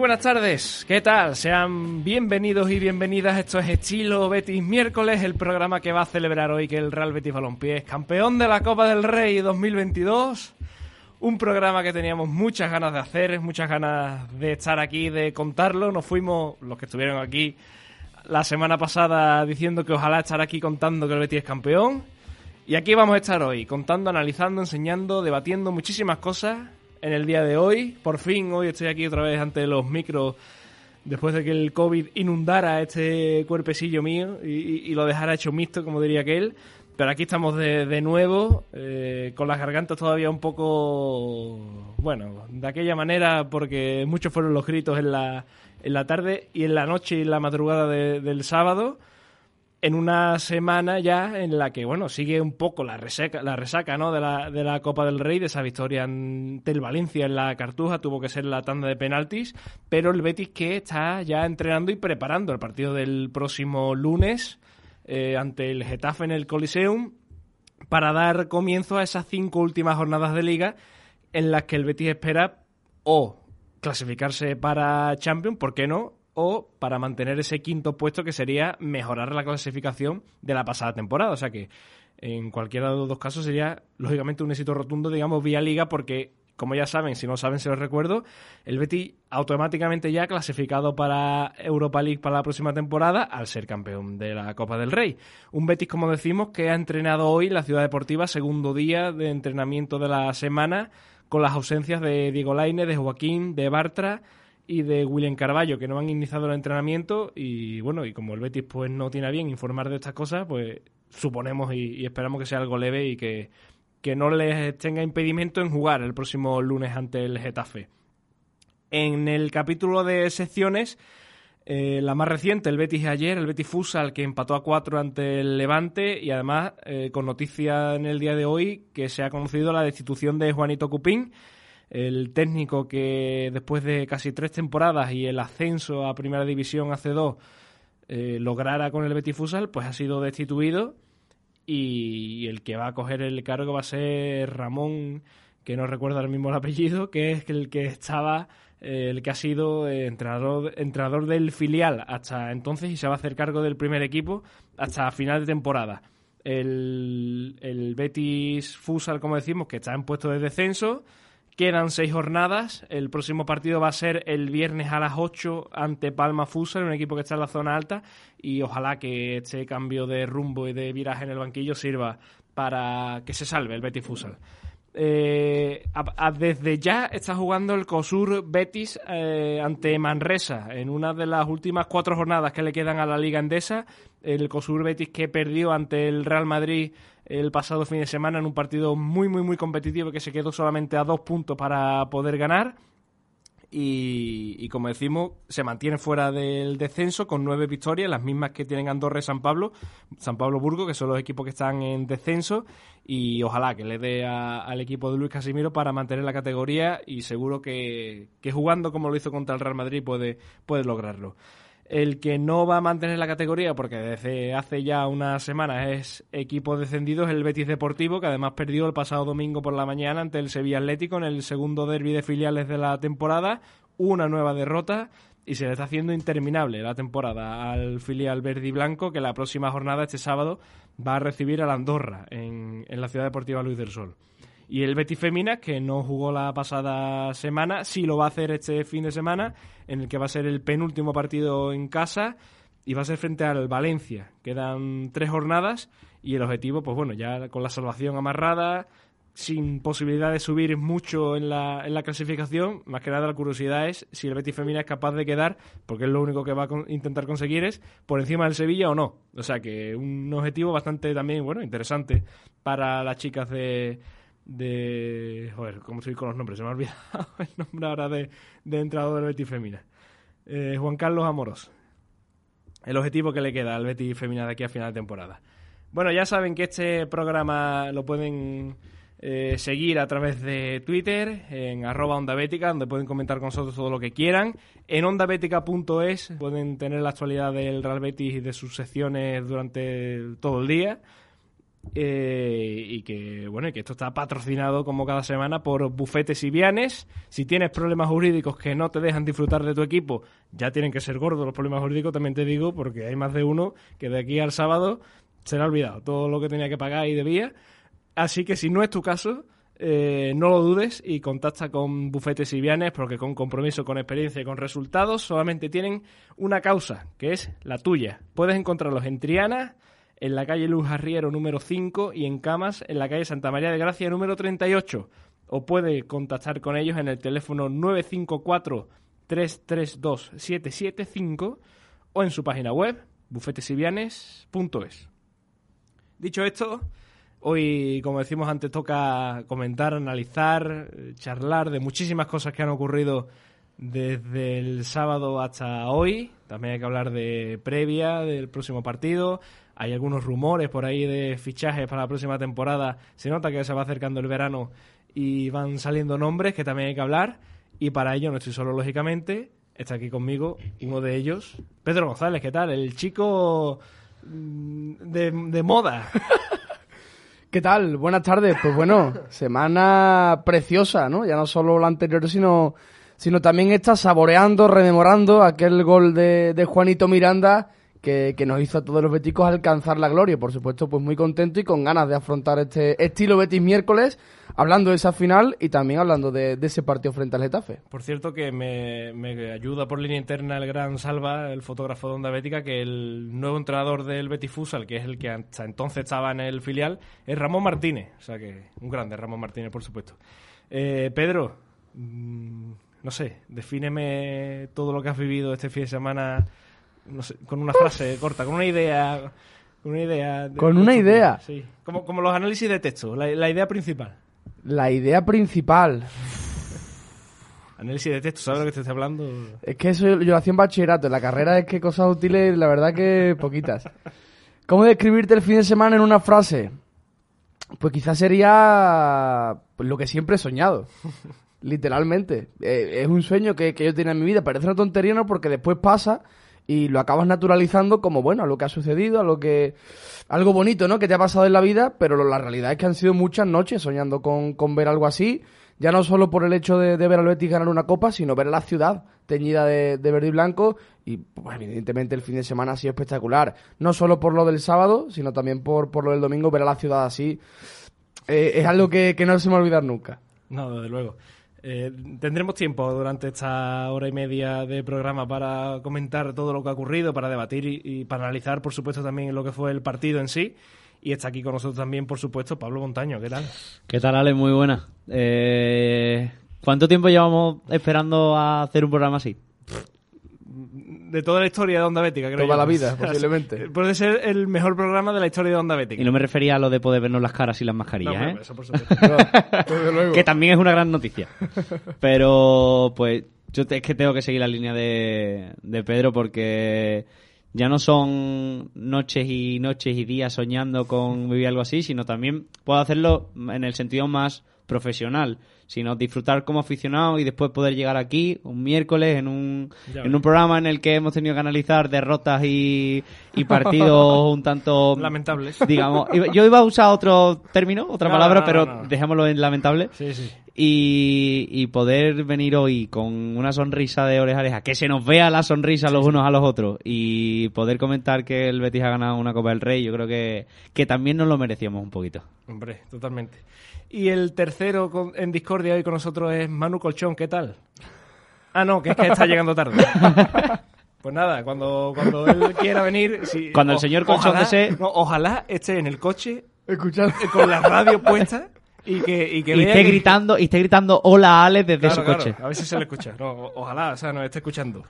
Buenas tardes, ¿qué tal? Sean bienvenidos y bienvenidas. Esto es Estilo Betis Miércoles, el programa que va a celebrar hoy que el Real Betis Balompié es campeón de la Copa del Rey 2022. Un programa que teníamos muchas ganas de hacer, muchas ganas de estar aquí, de contarlo. Nos fuimos, los que estuvieron aquí la semana pasada, diciendo que ojalá estar aquí contando que el Betis es campeón. Y aquí vamos a estar hoy, contando, analizando, enseñando, debatiendo muchísimas cosas en el día de hoy. Por fin, hoy estoy aquí otra vez ante los micros después de que el COVID inundara este cuerpecillo mío y, lo dejara hecho mixto, como diría aquel. Pero aquí estamos de, de nuevo, eh, con las gargantas todavía un poco, bueno, de aquella manera, porque muchos fueron los gritos en la, en la tarde y en la noche y en la madrugada del sábado en una semana ya en la que, bueno, sigue un poco la resaca, la resaca ¿no? de, la, de la Copa del Rey, de esa victoria ante el Valencia en la Cartuja, tuvo que ser la tanda de penaltis, pero el Betis que está ya entrenando y preparando el partido del próximo lunes eh, ante el Getafe en el Coliseum para dar comienzo a esas cinco últimas jornadas de liga en las que el Betis espera o clasificarse para Champions, ¿por qué no? O para mantener ese quinto puesto que sería mejorar la clasificación de la pasada temporada. O sea que en cualquiera de los dos casos sería lógicamente un éxito rotundo, digamos, vía liga, porque como ya saben, si no saben se los recuerdo, el Betis automáticamente ya clasificado para Europa League para la próxima temporada al ser campeón de la Copa del Rey. Un Betis, como decimos, que ha entrenado hoy la Ciudad Deportiva, segundo día de entrenamiento de la semana, con las ausencias de Diego Laine, de Joaquín, de Bartra y de William Carballo, que no han iniciado el entrenamiento y bueno, y como el Betis pues no tiene a bien informar de estas cosas, pues suponemos y, esperamos que sea algo leve y que, no les tenga impedimento en jugar el próximo lunes ante el Getafe. En el capítulo de secciones, eh, la más reciente, el Betis ayer, el Betis Fusal, que empató a cuatro ante el Levante y además eh, con noticia en el día de hoy que se ha conocido la destitución de Juanito Cupín el técnico que después de casi tres temporadas y el ascenso a Primera División hace dos eh, lograra con el Betis Fusal, pues ha sido destituido y el que va a coger el cargo va a ser Ramón, que no recuerda el mismo el apellido, que es el que estaba, eh, el que ha sido eh, entrenador, entrenador del filial hasta entonces y se va a hacer cargo del primer equipo hasta final de temporada. El, el Betis Fusal, como decimos, que está en puesto de descenso, Quedan seis jornadas. El próximo partido va a ser el viernes a las 8 ante Palma Fusal, un equipo que está en la zona alta. Y ojalá que este cambio de rumbo y de viraje en el banquillo sirva para que se salve el Betis Fusal. Eh, desde ya está jugando el COSUR Betis eh, ante Manresa en una de las últimas cuatro jornadas que le quedan a la Liga Endesa. El COSUR Betis que perdió ante el Real Madrid el pasado fin de semana en un partido muy, muy, muy competitivo que se quedó solamente a dos puntos para poder ganar. Y, como decimos, se mantiene fuera del descenso con nueve victorias, las mismas que tienen Andorra y San Pablo, San Pablo Burgo, que son los equipos que están en descenso, y ojalá que le dé al equipo de Luis Casimiro para mantener la categoría y seguro que, que jugando como lo hizo contra el Real Madrid puede, puede lograrlo. El que no va a mantener la categoría, porque desde hace ya unas semanas es equipo descendido, es el Betis Deportivo, que además perdió el pasado domingo por la mañana ante el Sevilla Atlético en el segundo derby de filiales de la temporada. Una nueva derrota y se le está haciendo interminable la temporada al filial verde y blanco, que la próxima jornada, este sábado, va a recibir a Andorra en, en la Ciudad Deportiva Luis del Sol. Y el Betis Femina, que no jugó la pasada semana, sí lo va a hacer este fin de semana, en el que va a ser el penúltimo partido en casa y va a ser frente al Valencia. Quedan tres jornadas y el objetivo, pues bueno, ya con la salvación amarrada, sin posibilidad de subir mucho en la, en la clasificación, más que nada la curiosidad es si el Betis Femina es capaz de quedar, porque es lo único que va a intentar conseguir es por encima del Sevilla o no. O sea que un objetivo bastante también, bueno, interesante para las chicas de, de... Joder, ¿cómo estoy con los nombres? Se me ha olvidado el nombre ahora de, de entrenador del Betis Femina. Eh, Juan Carlos Amoros. El objetivo que le queda al Betis Femina de aquí a final de temporada. Bueno, ya saben que este programa lo pueden eh, seguir a través de Twitter, en arroba Onda donde pueden comentar con nosotros todo lo que quieran. En ondabética.es pueden tener la actualidad del Real Betis y de sus secciones durante todo el día eh, y que bueno y que esto está patrocinado como cada semana por Bufetes y Vianes. Si tienes problemas jurídicos que no te dejan disfrutar de tu equipo, ya tienen que ser gordos los problemas jurídicos, también te digo, porque hay más de uno que de aquí al sábado se le ha olvidado todo lo que tenía que pagar y debía. Así que si no es tu caso, eh, no lo dudes y contacta con Bufetes y Vianes porque con compromiso, con experiencia y con resultados solamente tienen una causa, que es la tuya. Puedes encontrarlos en Triana, en la calle Luz Arriero número 5 y en Camas, en la calle Santa María de Gracia número 38. O puede contactar con ellos en el teléfono 954 332 775 o en su página web bufetesivianes.es. Dicho esto, hoy, como decimos antes, toca comentar, analizar, charlar de muchísimas cosas que han ocurrido desde el sábado hasta hoy. También hay que hablar de previa del próximo partido. Hay algunos rumores por ahí de fichajes para la próxima temporada. Se nota que se va acercando el verano y van saliendo nombres que también hay que hablar. Y para ello no estoy solo, lógicamente. Está aquí conmigo uno de ellos, Pedro González. ¿Qué tal? El chico mm, de, moda. ¿Qué tal? Buenas tardes. Pues bueno, semana preciosa, ¿no? Ya no solo la anterior, sino, sino también está saboreando, rememorando aquel gol de Juanito Miranda que, nos hizo a todos los beticos alcanzar la gloria. Por supuesto, pues muy contento y con ganas de afrontar este estilo Betis miércoles, hablando de esa final y también hablando de, de ese partido frente al Getafe. Por cierto, que me, ayuda por línea interna el gran Salva, el fotógrafo de Onda Bética, que el nuevo entrenador del Betis Fusal, que es el que hasta entonces estaba en el filial, es Ramón Martínez. O sea que un grande Ramón Martínez, por supuesto. Eh, Pedro, mmm, no sé, defíneme todo lo que has vivido este fin de semana no sé, con una frase corta, con una idea. Con una idea. De, con una idea. Sí. Como, como los análisis de texto, la, la idea principal. La idea principal. Análisis de texto, ¿sabes lo que te estoy hablando? Es que eso yo lo hacía en bachillerato. En la carrera es que cosas útiles, la verdad que poquitas. ¿Cómo describirte el fin de semana en una frase? Pues quizás sería pues, lo que siempre he soñado. Literalmente. Eh, es un sueño que, que yo tenía en mi vida. Parece una tontería, ¿no? Porque después pasa y lo acabas naturalizando como, bueno, a lo que ha sucedido, a lo que... Algo bonito, ¿no? Que te ha pasado en la vida, pero la realidad es que han sido muchas noches soñando con, con ver algo así, ya no solo por el hecho de, ver al Betis ganar una copa, sino ver la ciudad teñida de, de verde y blanco, y pues, evidentemente el fin de semana ha sido espectacular, no solo por lo del sábado, sino también por, por lo del domingo, ver a la ciudad así, eh, es algo que, que no se me va a olvidar nunca. No, desde luego. Eh, tendremos tiempo durante esta hora y media de programa para comentar todo lo que ha ocurrido, para debatir y, para analizar, por supuesto, también lo que fue el partido en sí. Y está aquí con nosotros también, por supuesto, Pablo Montaño. ¿Qué tal? ¿Qué tal, Ale? Muy buena. Eh, ¿Cuánto tiempo llevamos esperando a hacer un programa así? De toda la historia de Onda Bética, creo Toda yo. la vida, posiblemente. Puede ser el mejor programa de la historia de Onda Bética. Y no me refería a lo de poder vernos las caras y las mascarillas, no, ¿eh? Eso por supuesto. no, que también es una gran noticia. Pero, pues, yo te, es que tengo que seguir la línea de, de Pedro porque ya no son noches y noches y días soñando con vivir algo así, sino también puedo hacerlo en el sentido más profesional, sino disfrutar como aficionado y después poder llegar aquí un miércoles en un, en un programa en el que hemos tenido que analizar derrotas y, y partidos un tanto lamentables. Digamos, yo iba a usar otro término, otra No, palabra, no, no, pero dejémoslo en lamentable. Sí, sí. Y, y poder venir hoy con una sonrisa de oreja a oreja, que se nos vea la sonrisa los unos a los otros y poder comentar que el Betis ha ganado una Copa del Rey, yo creo que, que también nos lo merecíamos un poquito. Hombre, totalmente. Y el tercero con- en discordia hoy con nosotros es Manu Colchón. ¿Qué tal? Ah, no, que es que está llegando tarde. Pues nada, cuando, cuando él quiera venir... Si, Cuando el señor Colchón ojalá, desee- no, ojalá esté en el coche Escuchad. eh, con la radio puesta y que, y que Y esté que- gritando, y esté gritando hola Alex desde Claro, su claro, coche. a ver si se le escucha. No, ojalá, o sea, nos esté escuchando.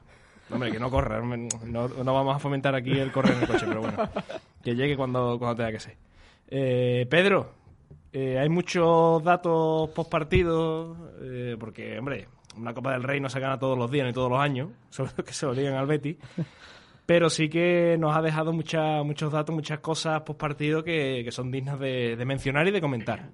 Hombre, que no corra, no, no vamos a fomentar aquí el correr en el coche, pero bueno, que llegue cuando, cuando tenga que ser. Eh, Pedro, eh, hay muchos datos post partido, eh, porque, hombre, una Copa del Rey no se gana todos los días ni todos los años, sobre todo que se lo digan al Betty. Pero sí que nos ha dejado mucha, muchos datos, muchas cosas post partido que, que son dignas de, de mencionar y de comentar.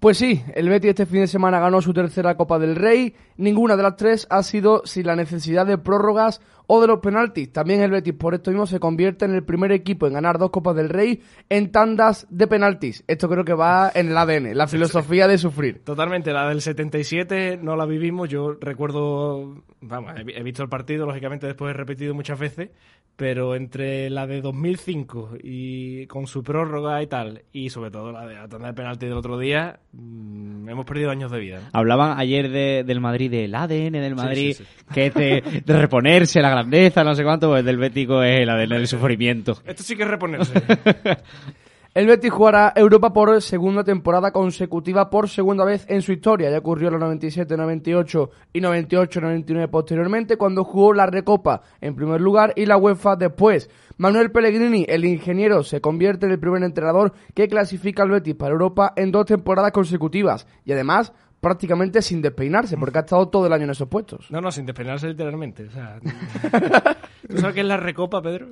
Pues sí, el Betis este fin de semana ganó su tercera Copa del Rey. Ninguna de las tres ha sido sin la necesidad de prórrogas o de los penaltis. También el Betis por esto mismo se convierte en el primer equipo en ganar dos Copas del Rey en tandas de penaltis. Esto creo que va en el ADN, la filosofía de sufrir. Totalmente, la del 77 no la vivimos. Yo recuerdo, vamos, he, he visto el partido, lógicamente después he repetido muchas veces, pero entre la de 2005 y con su prórroga y tal, y sobre todo la de la tanda de penalti del otro día, mm, hemos perdido años de vida. ¿no? Hablaban ayer de- del Madrid, del ADN del Madrid, sí, sí. que es de, de reponerse, la grandeza, no sé cuánto, pues del Bético es el ADN del sufrimiento. Esto sí que es reponerse. El Betis jugará Europa por segunda temporada consecutiva por segunda vez en su historia. Ya ocurrió en los 97, 98 y 98, 99 posteriormente, cuando jugó la Recopa en primer lugar y la UEFA después. Manuel Pellegrini, el ingeniero, se convierte en el primer entrenador que clasifica al Betis para Europa en dos temporadas consecutivas y además prácticamente sin despeinarse porque ha estado todo el año en esos puestos. No, no, sin despeinarse literalmente. O sea, ¿Tú sabes qué es la recopa, Pedro?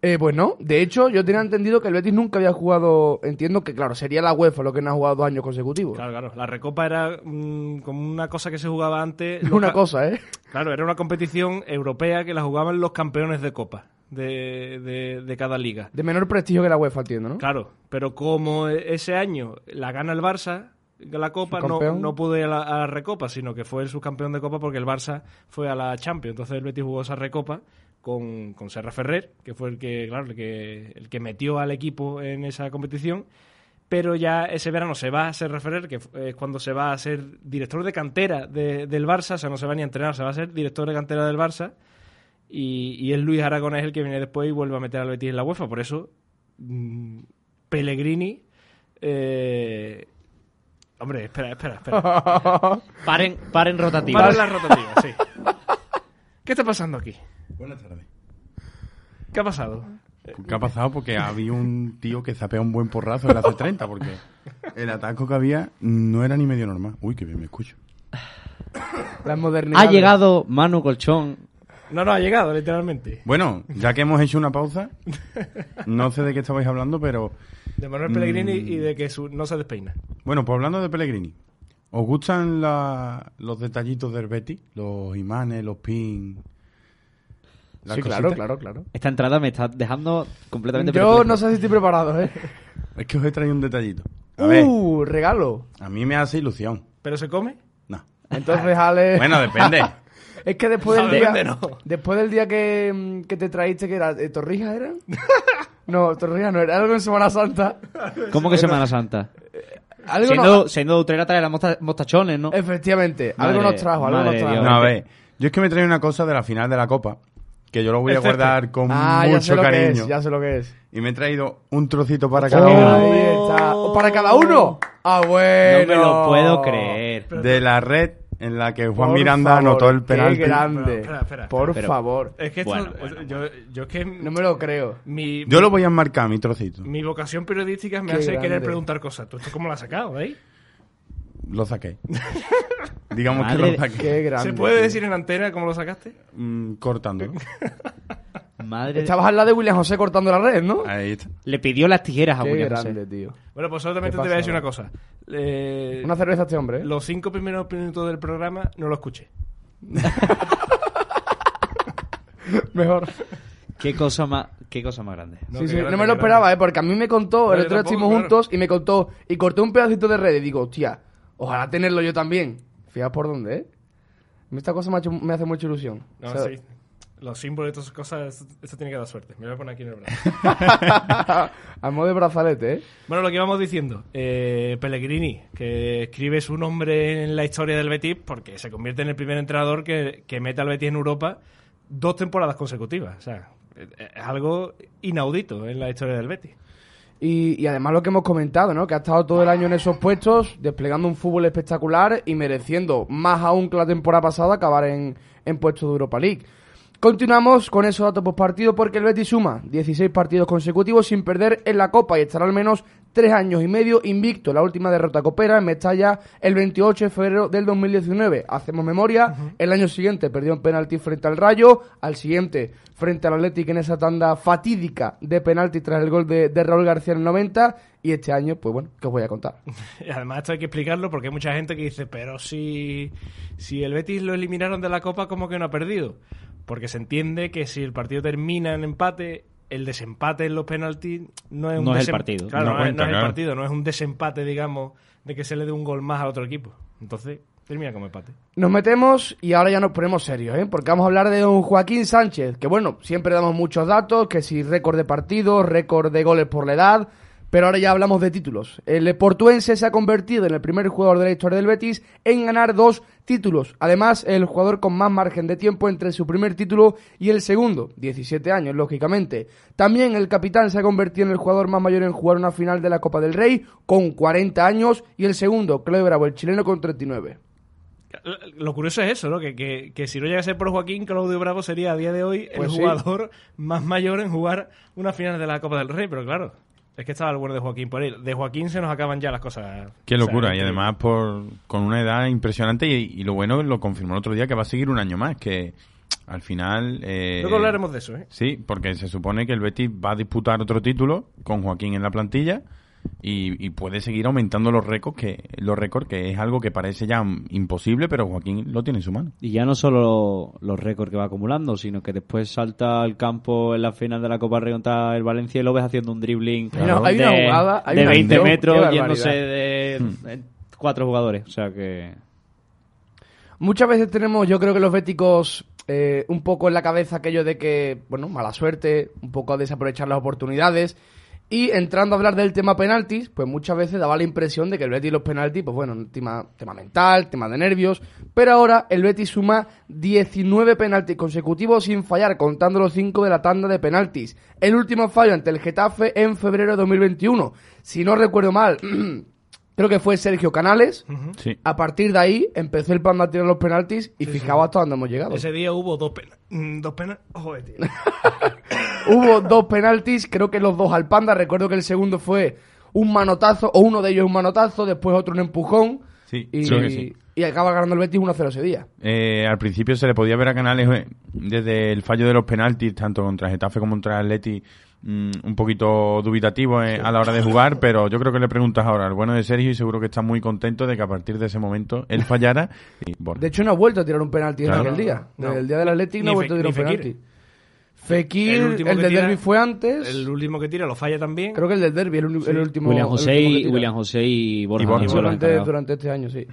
Eh, pues no, de hecho yo tenía entendido que el Betis nunca había jugado, entiendo que claro, sería la UEFA lo que no ha jugado dos años consecutivos. Claro, claro. La recopa era mm, como una cosa que se jugaba antes. Una cosa, ¿eh? Claro, era una competición europea que la jugaban los campeones de copa de, de, de cada liga. De menor prestigio que la UEFA, entiendo, ¿no? Claro, pero como ese año la gana el Barça, la Copa, no, no pudo ir a la, a la Recopa, sino que fue el subcampeón de Copa porque el Barça fue a la Champions. Entonces el Betis jugó esa Recopa con, con Serra Ferrer, que fue el que, claro, el que, el que metió al equipo en esa competición. Pero ya ese verano se va a Serra Ferrer, que es cuando se va a ser director de cantera de- del Barça, o sea, no se va ni a entrenar, se va a ser director de cantera del Barça. Y, y es Luis Aragonés el que viene después y vuelve a meter al Betis en la UEFA. Por eso, mm, Pellegrini. eh, Hombre, espera, espera, espera. Paren, paren rotativa. Para la rotativa, sí. ¿Qué está pasando aquí? Buenas tardes. ¿Qué ha pasado? ¿Qué ha pasado? Porque había un tío que zapea un buen porrazo en la C30, porque el ataco que había no era ni medio normal. Uy, qué bien me escucho. Las modernidades. Ha llegado Manu Colchón. No, no, ha llegado, literalmente. Bueno, ya que hemos hecho una pausa, no sé de qué estabais hablando, pero De Manuel Pellegrini Mm. y de que su- no se despeina. bueno, pues hablando de Pellegrini, ¿os gustan la- los detallitos del Betty? Los imanes, los pins. Sí, claro, cositas? claro, claro. Esta entrada me está dejando completamente Yo perplejo. no sé si estoy preparado, ¿eh? Es que os he traído un detallito. A ver, Uh, regalo. a mí me hace ilusión. ¿Pero se come? No. Entonces, Ale... Bueno, depende. Es que después del día... no. Después del día que, mm, que te traíste, que era... eh, ¿Torrijas eran? no, Torrijas no, era algo en Semana Santa. ¿Cómo que Semana Santa? Algo Siendo, no... siendo de Utrera trae las mosta- mostachones, ¿no? Efectivamente, algo nos trajo, algo nos trajo. Dios. No, a ver, yo es que me trae una cosa de la final de la Copa, que yo lo voy a guardar con Ah, ya sé mucho que cariño. es, ya sé lo que es. Y me he traído un trocito para Oh, cada uno ahí está. ¿O ¿Para cada uno? Ah, bueno. No me lo puedo creer. de la red en la que Juan Por Miranda favor, anotó el qué penalti. grande. Pero, espera, espera, Por pero- favor. Es que esto, Bueno, bueno, yo, yo es que No me lo creo. mi, Yo lo voy a enmarcar, mi trocito. mi vocación periodística me Qué hace grande. querer preguntar cosas. ¿Tú esto cómo lo has sacado, veis? Lo saqué. Digamos que lo saqué. Qué grande. ¿Se puede tío. decir en antena cómo lo sacaste? Mm, cortándolo. Madre Estabas al lado de William José cortando la red, ¿no? Ahí está. Le pidió las tijeras a Qué William José. grande, tío. Bueno, pues solamente ¿Qué te voy a decir una cosa. Eh, Una cerveza a este hombre, ¿eh? Los cinco primeros minutos del programa no lo escuché. Mejor. Qué cosa más, qué cosa más grande. No, sí, qué sí, grande, no me lo grande. esperaba, ¿eh? Porque a mí me contó, No, el yo otro día tampoco, estuvimos claro. juntos y me contó, y corté un pedacito de red y digo, hostia, ojalá tenerlo yo también. Fíjate por dónde, ¿eh? A mí Esta cosa me, ha hecho- me hace mucha ilusión. No, O sea, sí. Los símbolos y todas esas cosas, esto, esto tiene que dar suerte. Me voy a poner aquí en el brazo. a modo de brazalete, ¿eh? Bueno, lo que íbamos diciendo, eh, Pellegrini, que escribe su nombre en la historia del Betis porque se convierte en el primer entrenador que, que mete al Betis en Europa dos temporadas consecutivas. O sea, es es algo inaudito en la historia del Betis. Y, y además lo que hemos comentado, ¿no? Que ha estado todo el año en esos puestos, desplegando un fútbol espectacular y mereciendo más aún que la temporada pasada acabar en, en puestos de Europa League. Continuamos con esos datos post partido porque el Betis suma 16 partidos consecutivos sin perder en la Copa y estará al menos tres años y medio invicto. La última derrota copera en Mestalla el 28 de febrero del 2019. Hacemos memoria, el año siguiente perdió en penalti frente al Rayo, al siguiente frente al Atlético en esa tanda fatídica de penalti tras el gol de, de Raúl García en el 90 y este año, pues bueno, ¿qué os voy a contar? Además esto hay que explicarlo porque hay mucha gente que dice, pero si, si el Betis lo eliminaron de la Copa, ¿cómo que no ha perdido? Porque se entiende que si el partido termina en empate, el desempate en los penaltis no es un No es el partido. Claro, No no, es- el partido, no es un desempate, digamos, de que se le dé un gol más al otro equipo. Entonces, termina como empate. Nos metemos y ahora ya nos ponemos serios, ¿eh? Porque vamos a hablar de don Joaquín Sánchez, que bueno, siempre damos muchos datos, que si récord de partidos, récord de goles por la edad, pero ahora ya hablamos de títulos. El portuense se ha convertido en el primer jugador de la historia del Betis en ganar dos títulos. Además, el jugador con más margen de tiempo entre su primer título y el segundo, 17 años, lógicamente. También el capitán se ha convertido en el jugador más mayor en jugar una final de la Copa del Rey, con 40 años, y el segundo, Claudio Bravo, el chileno, con 39. Lo curioso es eso, ¿no? Que, que, que si no llega a ser por Joaquín, Claudio Bravo sería a día de hoy Pues el sí. jugador más mayor en jugar una final de la Copa del Rey. Pero claro, es que estaba el bueno de Joaquín por ahí. De Joaquín se nos acaban ya las cosas. Qué O sea, locura. y además por con una edad impresionante y, y lo bueno lo confirmó el otro día que va a seguir un año más. Que al final... Eh, Luego hablaremos de eso, ¿eh? Sí, porque se supone que el Betis va a disputar otro título con Joaquín en la plantilla y, y puede seguir aumentando los récords, que los récords que es algo que parece ya imposible, pero Joaquín lo tiene en su mano. Y ya no solo los récords que va acumulando, sino que después salta al campo en la final de la Copa Rey contra el Valencia y lo ves haciendo un dribbling hay una de, jugada, hay de una 20 acción, qué metros yéndose de de cuatro jugadores. O sea que... Muchas veces tenemos, yo creo que los béticos, eh, un poco en la cabeza aquello de que, bueno, mala suerte, un poco desaprovechar las oportunidades. Y entrando a hablar del tema penaltis, pues muchas veces daba la impresión de que el Betis y los penaltis, pues bueno, tema, tema mental, tema de nervios. Pero ahora el Betis suma 19 penaltis consecutivos sin fallar, contando los 5 de la tanda de penaltis. El último fallo ante el Getafe en febrero de 2021. Si no recuerdo mal, creo que fue Sergio Canales. Sí. A partir de ahí empezó el Panda a tirar los penaltis y fijaos hasta dónde hemos llegado. Ese día hubo dos penas. Dos penas. Joder, tío. Hubo dos penaltis, creo que los dos al Panda. Recuerdo que el segundo fue un manotazo, o uno de ellos un manotazo, después otro un empujón. Sí, y, creo que sí. y acaba ganando el Betis 1-0 ese día. Eh, al principio se le podía ver a Canales eh, desde el fallo de los penaltis, tanto contra Getafe como contra Atleti, mm, un poquito dubitativo eh, a la hora de jugar, pero yo creo que le preguntas ahora al bueno de Sergio y seguro que está muy contento de que a partir de ese momento él fallara y bueno, De hecho, no ha vuelto a tirar un penalti desde Claro. aquel día. No. Desde el día del Atlético no ha vuelto a tirar un penalti. Fekir, el, que del derby fue antes. El último que tira lo falla también. Creo que el del derby, el, el último. William el José último que y, tira. William José y Borja. Y Borja. durante este año, sí.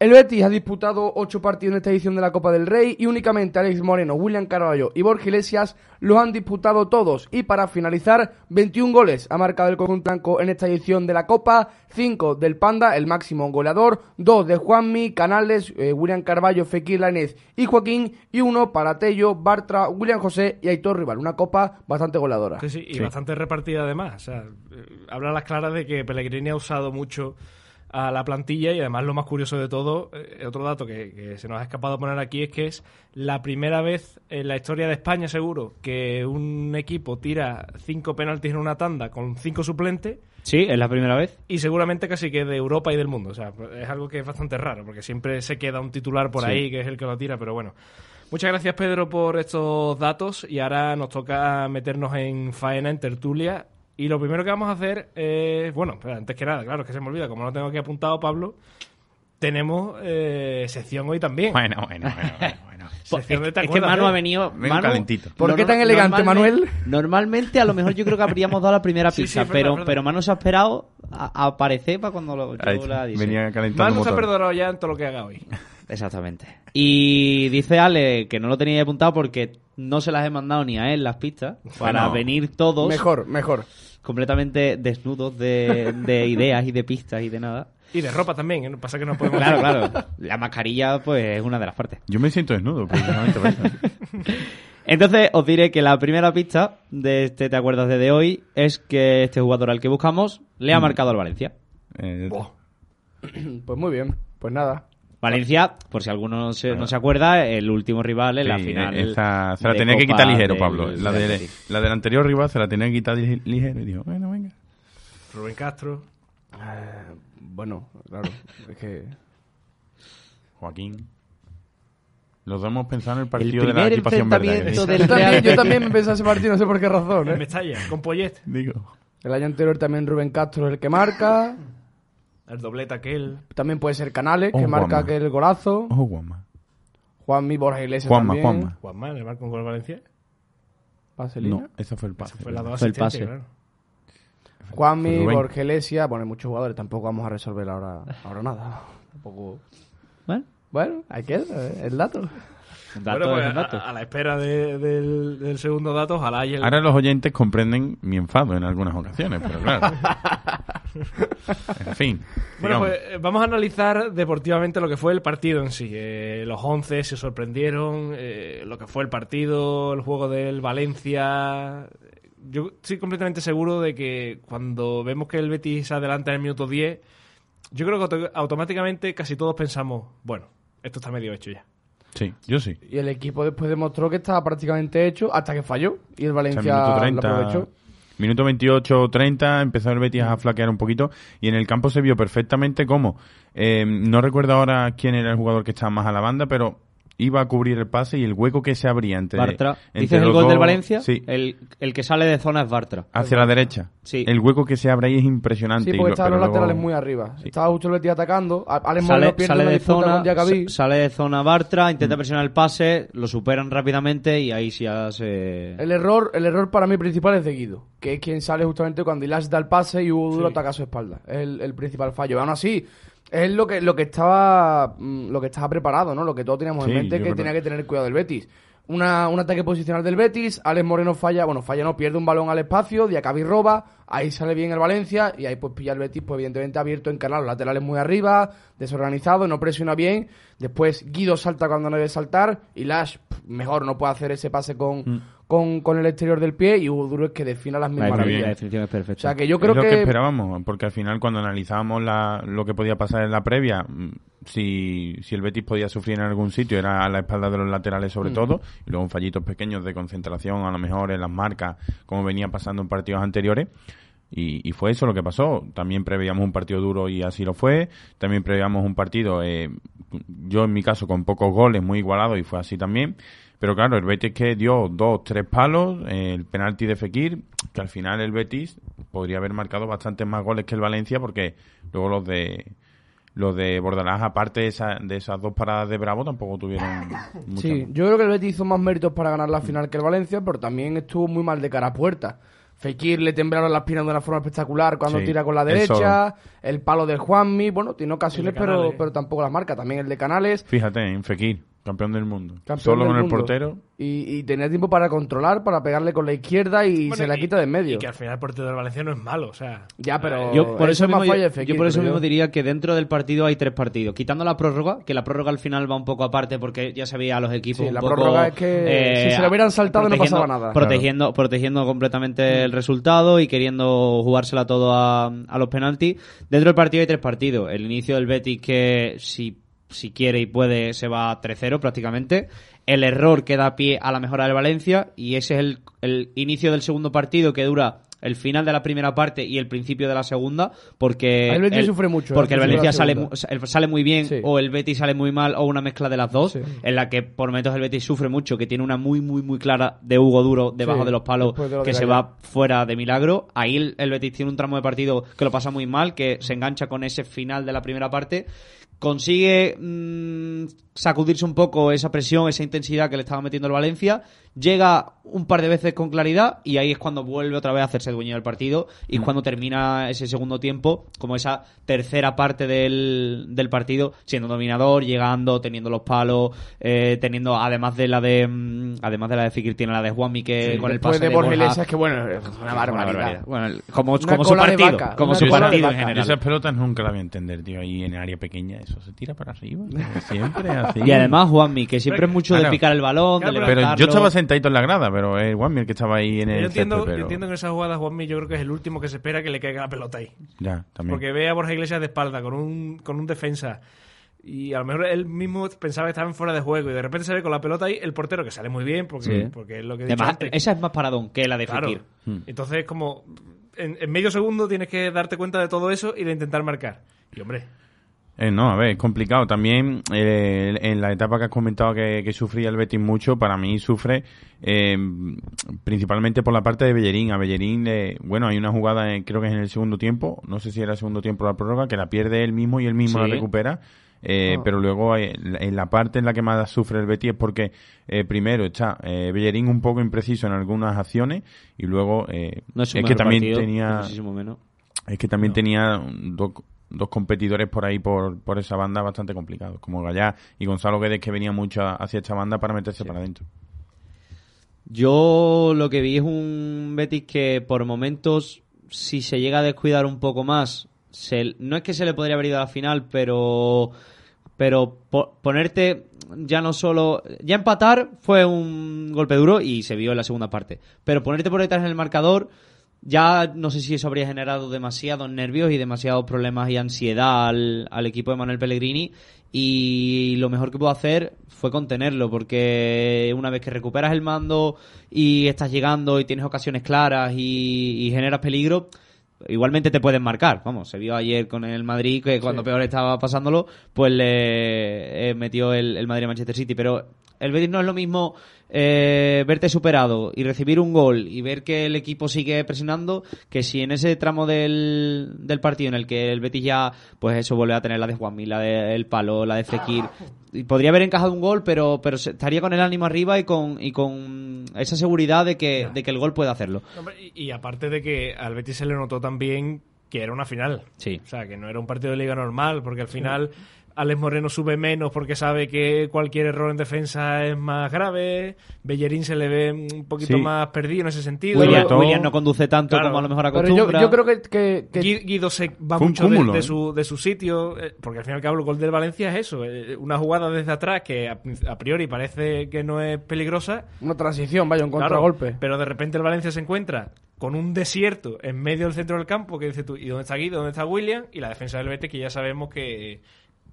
El Betis ha disputado ocho partidos en esta edición de la Copa del Rey y únicamente Alex Moreno, William Carvalho y Borja Iglesias los han disputado todos. Y para finalizar, 21 goles ha marcado el conjunto blanco en esta edición de la Copa, 5 del Panda, el máximo goleador, 2 de Juanmi, Canales, eh, William Carvalho, Fekir Lanez y Joaquín, y uno para Tello, Bartra, William José y Aitor Rival. Una Copa bastante goleadora. Sí, sí, y Sí. bastante repartida además. O sea, eh, habla a las claras de que Pellegrini ha usado mucho a la plantilla y además lo más curioso de todo, eh, otro dato que, que se nos ha escapado poner aquí es que es la primera vez en la historia de España seguro que un equipo tira cinco penaltis en una tanda con cinco suplentes Sí, es la primera vez. y seguramente casi que de Europa y del mundo. O sea, es algo que es bastante raro porque siempre se queda un titular por Sí. ahí que es el que lo tira, pero bueno. Muchas gracias Pedro por estos datos y ahora nos toca meternos en faena, en tertulia. Y lo primero que vamos a hacer es, bueno, pero antes que nada, claro, es que se me olvida, como no tengo aquí apuntado, Pablo, tenemos eh, sección hoy también. bueno, bueno, bueno, bueno, bueno. Sección de es, ¿te es que Manu ha venido. Manu- calentito. ¿Por qué tan elegante, Manuel? Normalmente a lo mejor yo creo que habríamos dado la primera Sí, sí, pista, verdad, pero, verdad. pero Manu se ha esperado a, a aparecer para cuando lo, yo Ahí la dice. venía calentando Manu se ha perdonado ya en todo lo que haga hoy. Exactamente. Y dice Ale que no lo tenía apuntado porque no se las he mandado ni a él las pistas para Bueno. venir todos Mejor, mejor. Completamente desnudos de, de ideas y de pistas y de nada. Y de ropa también, ¿eh? pasa que no podemos... Claro, claro. La mascarilla pues es una de las partes. Yo me siento desnudo, precisamente por eso. Entonces os diré que la primera pista de este Te acuerdas de, de hoy es que este jugador al que buscamos le ha marcado al Valencia. Eh, Pues muy bien, pues nada. Valencia, por si alguno no se, no se acuerda, el último rival en la final. esa se la tenía que quitar ligero, del- Pablo. La, del de, Betis. la del anterior rival se la tenía que quitar li- ligero y dijo, bueno, venga. Rubén Castro. Bueno, claro, es que... Joaquín. Los dos hemos pensado en el El partido de la primer equipación verde. Yo también, yo también me pensé ese partido, no sé por qué razón, En ¿eh? Mestalla, con Poyet. Digo, El año anterior también Rubén Castro es el que marca. El doblete aquel. También puede ser Canales, que Oh, marca Juanma. aquel golazo. ojo, Guama. Juanmi, Borja Iglesias Juanma, también. Juanma. Juanma, en el marco con gol Valencia. Vaselina. No, ese fue el pase. Fue la dos Fue el pase. claro. Juanmi. Borja Iglesias, bueno, hay muchos jugadores, tampoco vamos a resolver ahora, ahora nada. Tampoco... Bueno, Bueno, ahí queda, eh, el dato. Dato Bueno, pues, dato. a, a la espera de- del, del segundo dato, ojalá y el... Ahora los oyentes comprenden mi enfado en algunas ocasiones, pero claro. en fin. Bueno, digamos. pues eh, vamos a analizar deportivamente lo que fue el partido en sí. Eh, los 11 se sorprendieron, eh, lo que fue el partido, el juego del Valencia. Yo estoy completamente seguro de que cuando vemos que el Betis se adelanta en el minuto 10, yo creo que auto- automáticamente casi todos pensamos, bueno, esto está medio hecho ya. Sí, yo sí. Y el equipo después demostró que estaba prácticamente hecho hasta que falló. Y el O sea, Valencia minuto lo 30, aprovechó. minuto 28 30 empezó el Betis a flaquear un poquito y en el campo se vio perfectamente cómo eh, no recuerdo ahora quién era el jugador que estaba más a la banda pero iba a cubrir el pase y el hueco que se abría entre, Bartra. entre ¿Dices el gol del Valencia? sí El, el que sale de zona es Bartra. hacia la derecha Sí. el hueco que se abre ahí es impresionante Sí, porque estaban los luego- laterales muy arriba. Sí. Estaba justo el Betis atacando. Alex Sale, pierde sale de zona, sale de zona Bartra, Mm. intenta presionar el pase, lo superan rápidamente y ahí sí ya se... El error, el error para mí principal es de Guido, que es quien sale justamente cuando Ilash da el pase y Hugo Duro ataca a su espalda. Es el, el principal fallo. Aún así, es lo que, lo que estaba mm, lo que estaba preparado, ¿no? Lo que todos teníamos Sí, en mente que creo- tenía que tener cuidado del Betis. Una, un ataque posicional del Betis, Alex Moreno falla, bueno, falla no, pierde un balón al espacio, Diacabí roba, ahí sale bien el Valencia y ahí pues pilla el Betis, pues evidentemente abierto en canal, los laterales muy arriba, desorganizado, no presiona bien, después Guido salta cuando no debe saltar y Lash pff, mejor no puede hacer ese pase con, Mm. Con, con el exterior del pie y Hugo Duro es que defina las La mismas bien. la maravillas. definición es O perfecta. sea que yo creo es lo que, que, esperábamos, porque al final cuando analizábamos la- lo que podía pasar en la previa, mm, si, si el Betis podía sufrir en algún sitio era a la espalda de los laterales Mm. sobre todo, y luego fallitos pequeños de concentración, a lo mejor en las marcas, como venía pasando en partidos anteriores. Y, y fue eso lo que pasó. También preveíamos un partido duro y así lo fue. También preveíamos un partido, eh, yo en mi caso, con pocos goles, muy igualado y fue así también. Pero claro, el Betis que dio dos, tres palos, el penalti de Fekir, que al final el Betis podría haber marcado bastantes más goles que el Valencia porque luego los de los de Bordalás, aparte de, esa- de esas dos paradas de Bravo, tampoco tuvieron. Sí, yo creo que el Betis hizo más méritos para ganar la final que el Valencia, pero también estuvo muy mal de cara a puerta. Fekir le temblaron las piernas de una forma espectacular cuando Sí, tira con la derecha, el palo del Juanmi, bueno, tiene ocasiones, de pero, pero tampoco las marca. También el de Canales, Fíjate, en Fekir, campeón del mundo. campeón Solo del con el mundo. portero. Y, y tenía tiempo para controlar, para pegarle con la izquierda y Bueno, se la quita de en medio. Y que al final el portero del Valencia no es malo, o sea... Ya, pero Yo por eso, es más mismo, yo, Fekir, yo por eso mismo yo. diría que dentro del partido hay tres partidos. Quitando la prórroga, que la prórroga al final va un poco aparte porque ya se veía a los equipos Sí, un la poco, prórroga es que si se lo hubieran saltado no pasaba nada. Protegiendo, protegiendo completamente el resultado y queriendo jugársela todo a, a los penaltis. Dentro del partido hay tres partidos. El inicio del Betis que si, si quiere y puede se va a 3-0 prácticamente. El error que da pie a la mejora del Valencia y ese es el, el inicio del segundo partido que dura el final de la primera parte y el principio de la segunda porque El Betis sufre mucho, porque al el Valencia sale, sale muy bien Sí. o el Betis sale muy mal o una mezcla de las dos Sí. en la que por momentos el Betis sufre mucho que tiene una muy muy muy clara de Hugo Duro debajo Sí, de los palos después de lo que se va fuera de milagro ahí el, el Betis tiene un tramo de partido que lo pasa muy mal que se engancha con ese final de la primera parte consigue mm, sacudirse un poco esa presión, esa intensidad que le estaba metiendo el Valencia, llega un par de veces con claridad y ahí es cuando vuelve otra vez a hacerse dueño del partido y es cuando termina ese segundo tiempo, como esa tercera parte del, del partido, siendo dominador, llegando, teniendo los palos, eh, teniendo además de la de mm, además de la de Fikir tiene la de Juanmi que con el pase de de Borja Borja- Iglesias, que bueno, es una una barbaridad. Bueno, como, Una como su partido, vaca, como su partido en general. Esas pelotas nunca las voy a entender, tío, ahí en el área pequeña. Eso se tira para arriba. Siempre Y además Juanmi, que siempre es mucho de Claro. picar el balón, Claro, de pero- levantarlo. yo estaba sentadito en la grada, pero es Juanmi el que estaba ahí en el Yo entiendo, césped, yo pero- entiendo que en esa jugada Juanmi yo creo que es el último que se espera que le caiga la pelota ahí. Ya, también. Porque ve a Borja Iglesias de espalda con un, con un defensa y a lo mejor él mismo pensaba que estaban fuera de juego y de repente se ve con la pelota ahí el portero que sale muy bien porque, Sí. porque es lo que he dicho Además, antes. esa es más paradón que la de Claro. Fekir. Hmm. Entonces como en, en medio segundo tienes que darte cuenta de todo eso y de intentar marcar. Y hombre, Eh, no, a ver, es complicado. También eh, en la etapa que has comentado que, que sufría el Betis mucho, para mí sufre eh, principalmente por la parte de Bellerín. A Bellerín, le- bueno, hay una jugada, eh, creo que es en el segundo tiempo, no sé si era el segundo tiempo la prórroga, que la pierde él mismo y él mismo Sí. la recupera. Eh, Ah. Pero luego eh, en la parte en la que más sufre el Betis es porque eh, primero está eh, Bellerín un poco impreciso en algunas acciones y luego eh, No es, un es que también partido, tenía menos. es que también tenía dos, dos competidores por ahí por, por esa banda bastante complicados, como Gallá y Gonzalo Guedes que venía mucho hacia esta banda para meterse para adentro. Yo lo que vi es un Betis que por momentos, si se llega a descuidar un poco más, se- no es que se le podría haber ido a la final, pero pero po- ponerte ya no solo ya empatar fue un golpe duro y se vio en la segunda parte, pero ponerte por detrás en el marcador ya no sé si eso habría generado demasiados nervios y demasiados problemas y ansiedad al, al equipo de Manuel Pellegrini. Y lo mejor que pudo hacer fue contenerlo porque una vez que recuperas el mando y estás llegando y tienes ocasiones claras y, y generas peligro igualmente te pueden marcar. Vamos se vio ayer con el Madrid que cuando peor estaba pasándolo pues le eh, metió el, el Madrid a Manchester City. Pero el Betis no es lo mismo eh, verte superado y recibir un gol y ver que el equipo sigue presionando que si en ese tramo del, del partido en el que el Betis ya pues eso vuelve a tener la de Juanmi, la del palo, la de Fekir y podría haber encajado un gol pero pero estaría con el ánimo arriba y con y con esa seguridad de que, de que el gol puede hacerlo y aparte de que al Betis se le notó también que era una final. Sí. O sea, que no era un partido de liga normal, porque al final Alex Moreno sube menos porque sabe que cualquier error en defensa es más grave. Bellerín se le ve un poquito Sí. más perdido en ese sentido. William, no conduce tanto Claro. como a lo mejor Pero yo, acostumbra yo creo que, que- que- Gui- Guido se va mucho de- cúmulo, de, ¿eh? su, de su sitio, eh, porque al fin y al cabo el gol del Valencia es eso, eh, una jugada desde atrás que a, a priori parece que no es peligrosa, una transición, vaya, un Claro, contragolpe. pero de repente el Valencia se encuentra con un desierto en medio del centro del campo que dices tú, ¿y dónde está Guido? ¿Dónde está William? Y la defensa del Betis que ya sabemos que,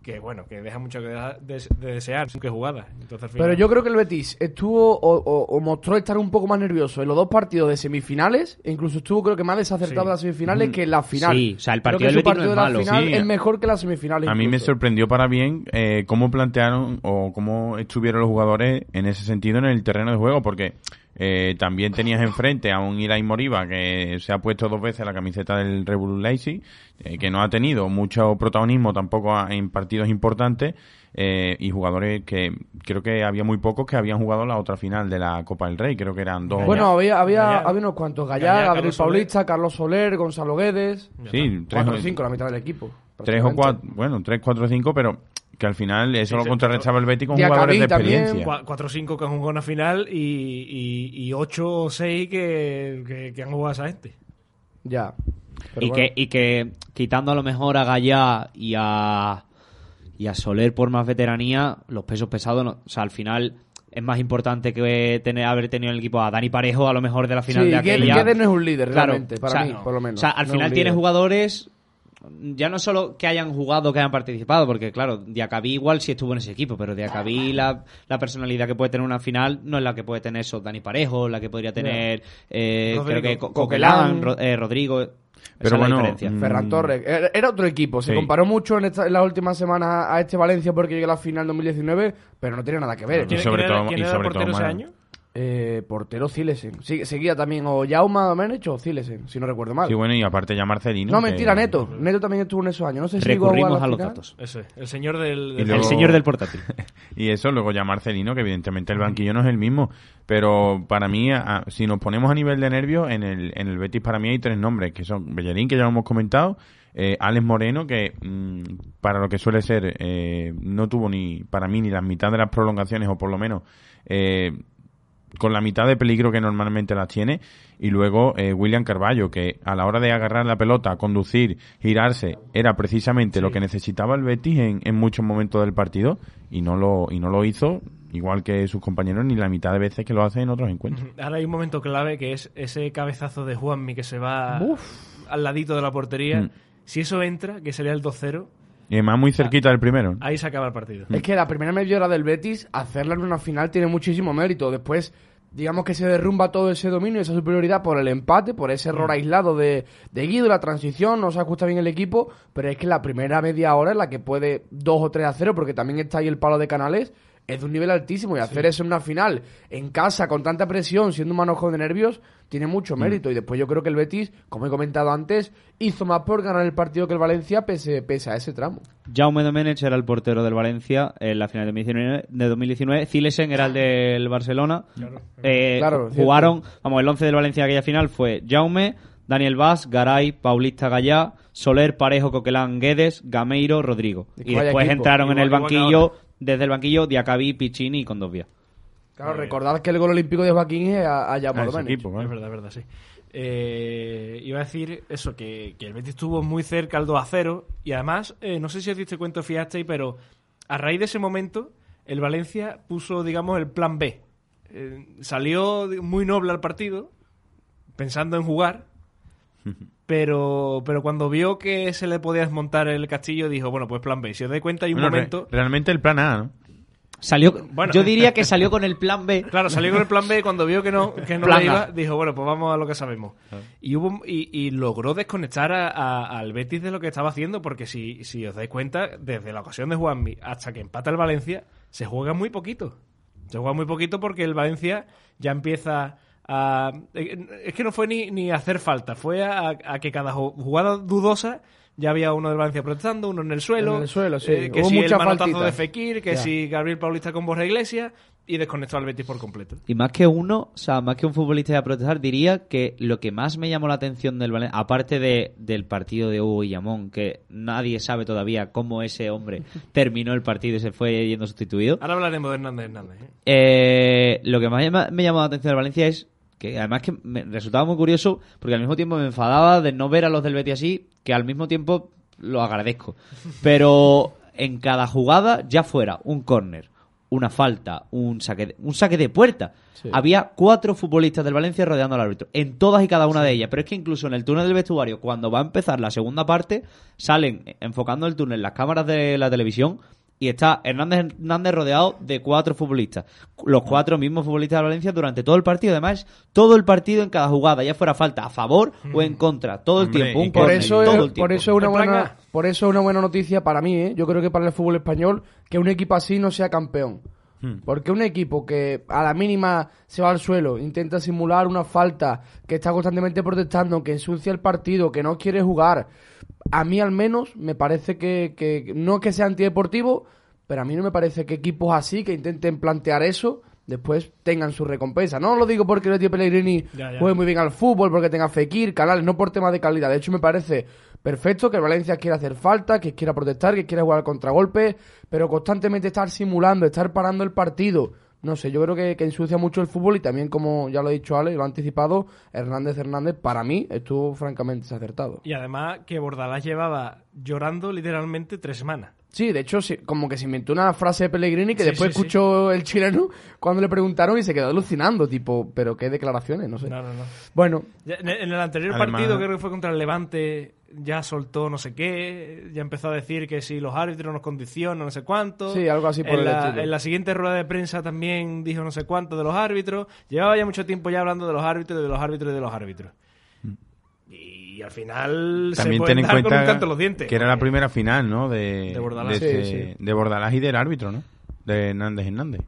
que bueno, que deja mucho que de, de desear, que jugada. Entonces, al final- Pero yo creo que el Betis estuvo o, o- o mostró estar un poco más nervioso en los dos partidos de semifinales, e incluso estuvo creo que más desacertado Sí. en las semifinales que en la final. Sí, o sea, el Creo partido que del no partido es de la malo. final Sí. es mejor que las semifinales. A mí me sorprendió para bien eh, cómo plantearon o cómo estuvieron los jugadores en ese sentido en el terreno de juego, porque eh, también tenías enfrente a un Irai Moriba que se ha puesto dos veces la camiseta del Bull Leipzig, eh, que no ha tenido mucho protagonismo tampoco en partidos importantes, eh, y jugadores que creo que había muy pocos que habían jugado la otra final de la Copa del Rey, creo que eran dos. Bueno, había, había, había unos cuantos. Gallá, Gabriel Carlos Soler. Paulista, Carlos Soler, Gonzalo Guedes. sí, tres, Cuatro o cinco, la mitad del equipo. tres o cuatro, bueno, tres, cuatro o cinco, pero que al final eso Sí, lo contrarrestaba el Betis con jugadores de experiencia. Cua- 4-5 que han jugado una final y, y, y 8 o 6 que, que, que han jugado a esa gente. Ya. Y, bueno. que, y que quitando a lo mejor a Gallá y a, y a Soler por más veteranía, los pesos pesados, no- o sea, al final es más importante que tener, haber tenido en el equipo a Dani Parejo a lo mejor de la final Sí, de aquella. Guedes no es un líder, Claro, realmente, para o sea, mí, por lo menos. O sea, al No final líder. jugadores ya no solo que hayan jugado, que hayan participado, porque claro, Diacabí igual sí estuvo en ese equipo, pero Diacabí la, la personalidad que puede tener una final no es la que puede tener eso Dani Parejo, la que podría tener eh, Rodrigo. creo que Co- Coquelán. Eh, Rodrigo. Esa Pero es la bueno, mm, Ferran Torres. Era, otro equipo. Se Sí. comparó mucho en, esta- en las últimas semanas a este Valencia porque llegó a la final 2019, pero no tiene nada que ver. Y sobre ¿Quién era- todo- quién y era el sobre todo ese año? Eh, portero Zilesen. Sí, seguía también o Jauma Domenech o Zilesen, si no recuerdo mal. Sí, bueno, y aparte ya Marcelino. no, que- mentira, Neto. Neto también estuvo en esos años. No sé si llegó a Recurrimos a la los final. datos. Eso es, el señor del... Y del- luego- El señor del portátil. Y eso, luego ya Marcelino, que evidentemente el banquillo no es el mismo. Pero para mí, a- si nos ponemos a nivel de nervios, en el, en el Betis para mí hay tres nombres, que son Bellerín, que ya lo hemos comentado, eh, Alex Moreno, que mm, para lo que suele ser, eh, no tuvo ni, para mí, ni la mitad de las prolongaciones, o por lo menos, eh, con la mitad de peligro que normalmente las tiene. Y luego eh, William Carballo, que a la hora de agarrar la pelota, conducir, girarse, era precisamente lo que necesitaba el Betis en, en muchos momentos del partido y no lo y no lo hizo, igual que sus compañeros, ni la mitad de veces que lo hace en otros encuentros. Ahora hay un momento clave que es ese cabezazo de Juanmi que se va al ladito de la portería. Mm. Si eso entra, que sería el 2-0, Y además muy cerquita del primero. ahí se acaba el partido. Es que la primera media hora del Betis, hacerla en una final tiene muchísimo mérito. Después, digamos que se derrumba todo ese dominio, esa superioridad por el empate, por ese error aislado de, de Guido, la transición, no se ajusta bien el equipo, pero es que la primera media hora es la que puede 2 o 3 a 0, porque también está ahí el palo de Canales. Es de un nivel altísimo y hacer eso en una final, en casa, con tanta presión, siendo un manojo de nervios, tiene mucho mérito. Y después yo creo que el Betis, como he comentado antes, hizo más por ganar el partido que el Valencia pese, pese a ese tramo. Jaume Domenech era el portero del Valencia en la final de 2019. De 2019. Zilesen era el del Barcelona. Eh, Claro, jugaron, vamos, el 11 del Valencia de aquella final fue Jaume, Daniel Vaz, Garay, Paulista Gallá, Soler, Parejo, Coquelán, Guedes, Gameiro, Rodrigo. Y después equipo. entraron en el banquillo, desde el banquillo, Diacabí, Piccini y Condovia. Claro, recordad que el gol olímpico de Joaquín es a, a Domenech. equipo, ¿vale? Es verdad, es verdad, sí. Eh, iba a decir eso, que, que el Betis estuvo muy cerca al 2 a 0 y además, eh, no sé si os diste cuenta o fijasteis, pero a raíz de ese momento, el Valencia puso, digamos, el plan B. Eh, salió muy noble al partido, pensando en jugar, pero, pero cuando vio que se le podía desmontar el castillo, dijo, bueno, pues plan B. Si os dais cuenta, hay un Bueno, re- momento... realmente el plan A, ¿no? Salió, Bueno. yo diría que salió con el plan B. Claro, salió con el plan B y cuando vio que no, que no le iba, A. dijo, bueno, pues vamos a lo que sabemos. Y, hubo, y, y logró desconectar a- a- al Betis de lo que estaba haciendo, porque si, si os dais cuenta, desde la ocasión de Juanmi hasta que empata el Valencia, se juega muy poquito. Se juega muy poquito porque el Valencia ya empieza a... eh, Es que no fue ni, ni a hacer falta, fue a, a que cada ju- jugada dudosa ya había uno del Valencia protestando, uno en el suelo. En el suelo, sí. eh, que Hubo si el manotazo de Fekir, que Ya. si Gabriel Paulista con Borja Iglesias, y desconectó al Betis por completo. Y más que uno, o sea, más que un futbolista de protestar, diría que lo que más me llamó la atención del Valencia, aparte de, del partido de Hugo Guillamón, que nadie sabe todavía cómo ese hombre terminó el partido y se fue yendo sustituido, Ahora hablaremos de Hernández Hernández. ¿eh? eh, lo que más me llamó la atención del Valencia es que además que me resultaba muy curioso porque al mismo tiempo me enfadaba de no ver a los del Betis así, que al mismo tiempo lo agradezco. Pero en cada jugada, ya fuera un córner, una falta, un saque de, un saque de puerta, había cuatro futbolistas del Valencia rodeando al árbitro, en todas y cada una de ellas. Pero es que incluso en el túnel del vestuario, cuando va a empezar la segunda parte, salen enfocando el túnel las cámaras de la televisión y está Hernández Hernández rodeado de cuatro futbolistas. Los cuatro mismos futbolistas de Valencia durante todo el partido. Además, todo el partido en cada jugada, ya fuera falta a favor o en contra. Todo el Hombre, tiempo. Un Por eso, todo es, el tiempo. por eso es una buena, por eso es una buena noticia para mí, ¿eh? Yo creo que para el fútbol español que un equipo así no sea campeón. Hmm. Porque un equipo que a la mínima se va al suelo, intenta simular una falta, que está constantemente protestando, que ensucia el partido, que no quiere jugar, a mí al menos me parece que, que no es que sea antideportivo, pero a mí no me parece que equipos así, que intenten plantear eso, después tengan su recompensa. No lo digo porque el tío Pellegrini Ya, ya. juegue muy bien al fútbol, porque tenga Fekir, Canales, no por temas de calidad. De hecho, me parece perfecto que el Valencia quiera hacer falta, que quiera protestar, que quiera jugar al contragolpe, pero constantemente estar simulando, estar parando el partido. No sé, yo creo que, que ensucia mucho el fútbol y también, como ya lo ha dicho Ale, lo ha anticipado, Hernández Hernández, para mí, estuvo francamente desacertado. Y además que Bordalás llevaba llorando literalmente tres semanas. Sí, de hecho, sí, como que se inventó una frase de Pellegrini que Sí, después sí, sí. escuchó el chileno cuando le preguntaron y se quedó alucinando, tipo, pero qué declaraciones, no sé. No, no, no. Bueno, En en el anterior Además- partido, creo que fue contra el Levante, ya soltó no sé qué, ya empezó a decir que si los árbitros nos condicionan, no sé cuánto. Sí, algo así por en el la, estilo. en la siguiente rueda de prensa también dijo no sé cuánto de los árbitros. Llevaba ya mucho tiempo ya hablando de los árbitros, de los árbitros y de los árbitros. Y al final se También puede ten en con un cuenta canto en los dientes. que era la primera final, ¿no? De, De Bordalás. de, Sí, este- de Bordalás y del árbitro, ¿no? De Hernández Hernández.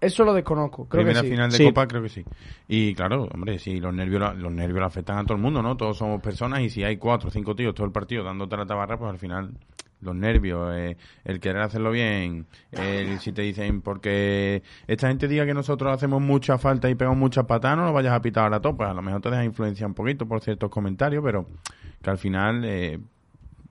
Eso lo desconozco, creo primera que sí. final de Sí. Copa, creo que sí. Y claro, hombre, sí, los nervios, la- los nervios afectan a todo el mundo, ¿no? Todos somos personas y si hay cuatro o cinco tíos todo el partido dándote la tabarra, pues al final los nervios, eh, el querer hacerlo bien, el si te dicen, porque esta gente diga que nosotros hacemos mucha falta y pegamos muchas patadas, no lo vayas a pitar ahora todo, pues a lo mejor te deja influenciar un poquito por ciertos comentarios, pero que al final... Eh,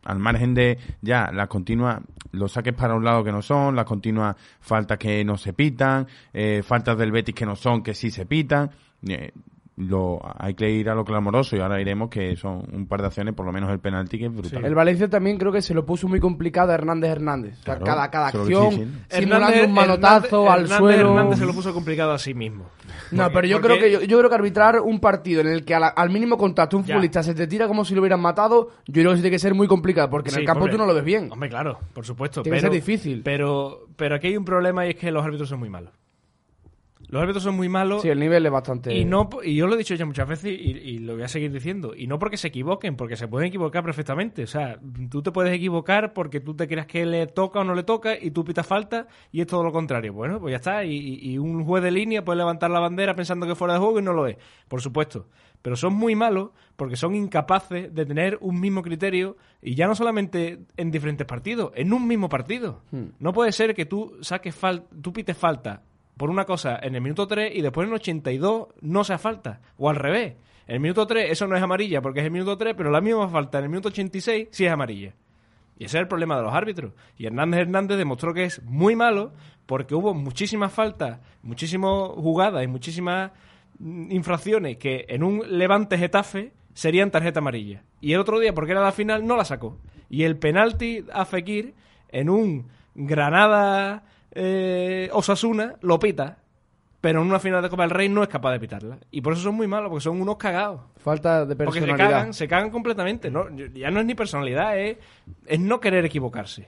al margen de ya las continuas, los saques para un lado que no son, las continuas faltas que no se pitan, eh, faltas del Betis que no son, que sí se pitan, eh, lo, hay que ir a lo clamoroso y ahora iremos que son un par de acciones, por lo menos el penalti que es brutal. El Valencia también creo que se lo puso muy complicado a Hernández Hernández. O sea, Claro, cada, cada acción, simulando un manotazo Hernández- al Hernández- suelo. Hernández se lo puso complicado a sí mismo. No, pero yo porque- creo que yo, yo creo que arbitrar un partido en el que la- al mínimo contacto un Ya. futbolista se te tira como si lo hubieran matado, yo creo que sí tiene que ser muy complicado, porque en Sí, el campo hombre. tú no lo ves bien. Hombre, claro, por supuesto. Tiene que pero, ser difícil. Pero, pero aquí hay un problema y es que los árbitros son muy malos. Los árbitros son muy malos. Sí, el nivel es bastante... Y, no, y yo lo he dicho ya muchas veces y, y lo voy a seguir diciendo. Y no porque se equivoquen, porque se pueden equivocar perfectamente. O sea, tú te puedes equivocar porque tú te creas que le toca o no le toca y tú pitas falta y es todo lo contrario. Bueno, pues ya está. Y, y- un juez de línea puede levantar la bandera pensando que es fuera de juego y no lo es. Por supuesto. Pero son muy malos porque son incapaces de tener un mismo criterio y ya no solamente en diferentes partidos, en un mismo partido. No puede ser que tú saques fal tú pites falta por una cosa en el minuto 3 y después en el 82 no sea falta. O al revés. En el minuto 3 eso no es amarilla porque es el minuto 3, pero la misma falta en el minuto 86 sí es amarilla. Y ese es el problema de los árbitros. Y Hernández Hernández demostró que es muy malo porque hubo muchísimas faltas, muchísimas jugadas y muchísimas mm, infracciones que en un Levante Getafe serían tarjeta amarilla. Y el otro día, porque era la final, no la sacó. Y el penalti a Fekir en un Granada eh, Osasuna lo pita. Pero en una final de Copa del Rey no es capaz de pitarla. Y por eso son muy malos, porque son unos cagados. Falta de Porque se personalidad. cagan, se cagan completamente. No, ya no es ni personalidad, es, es no querer equivocarse.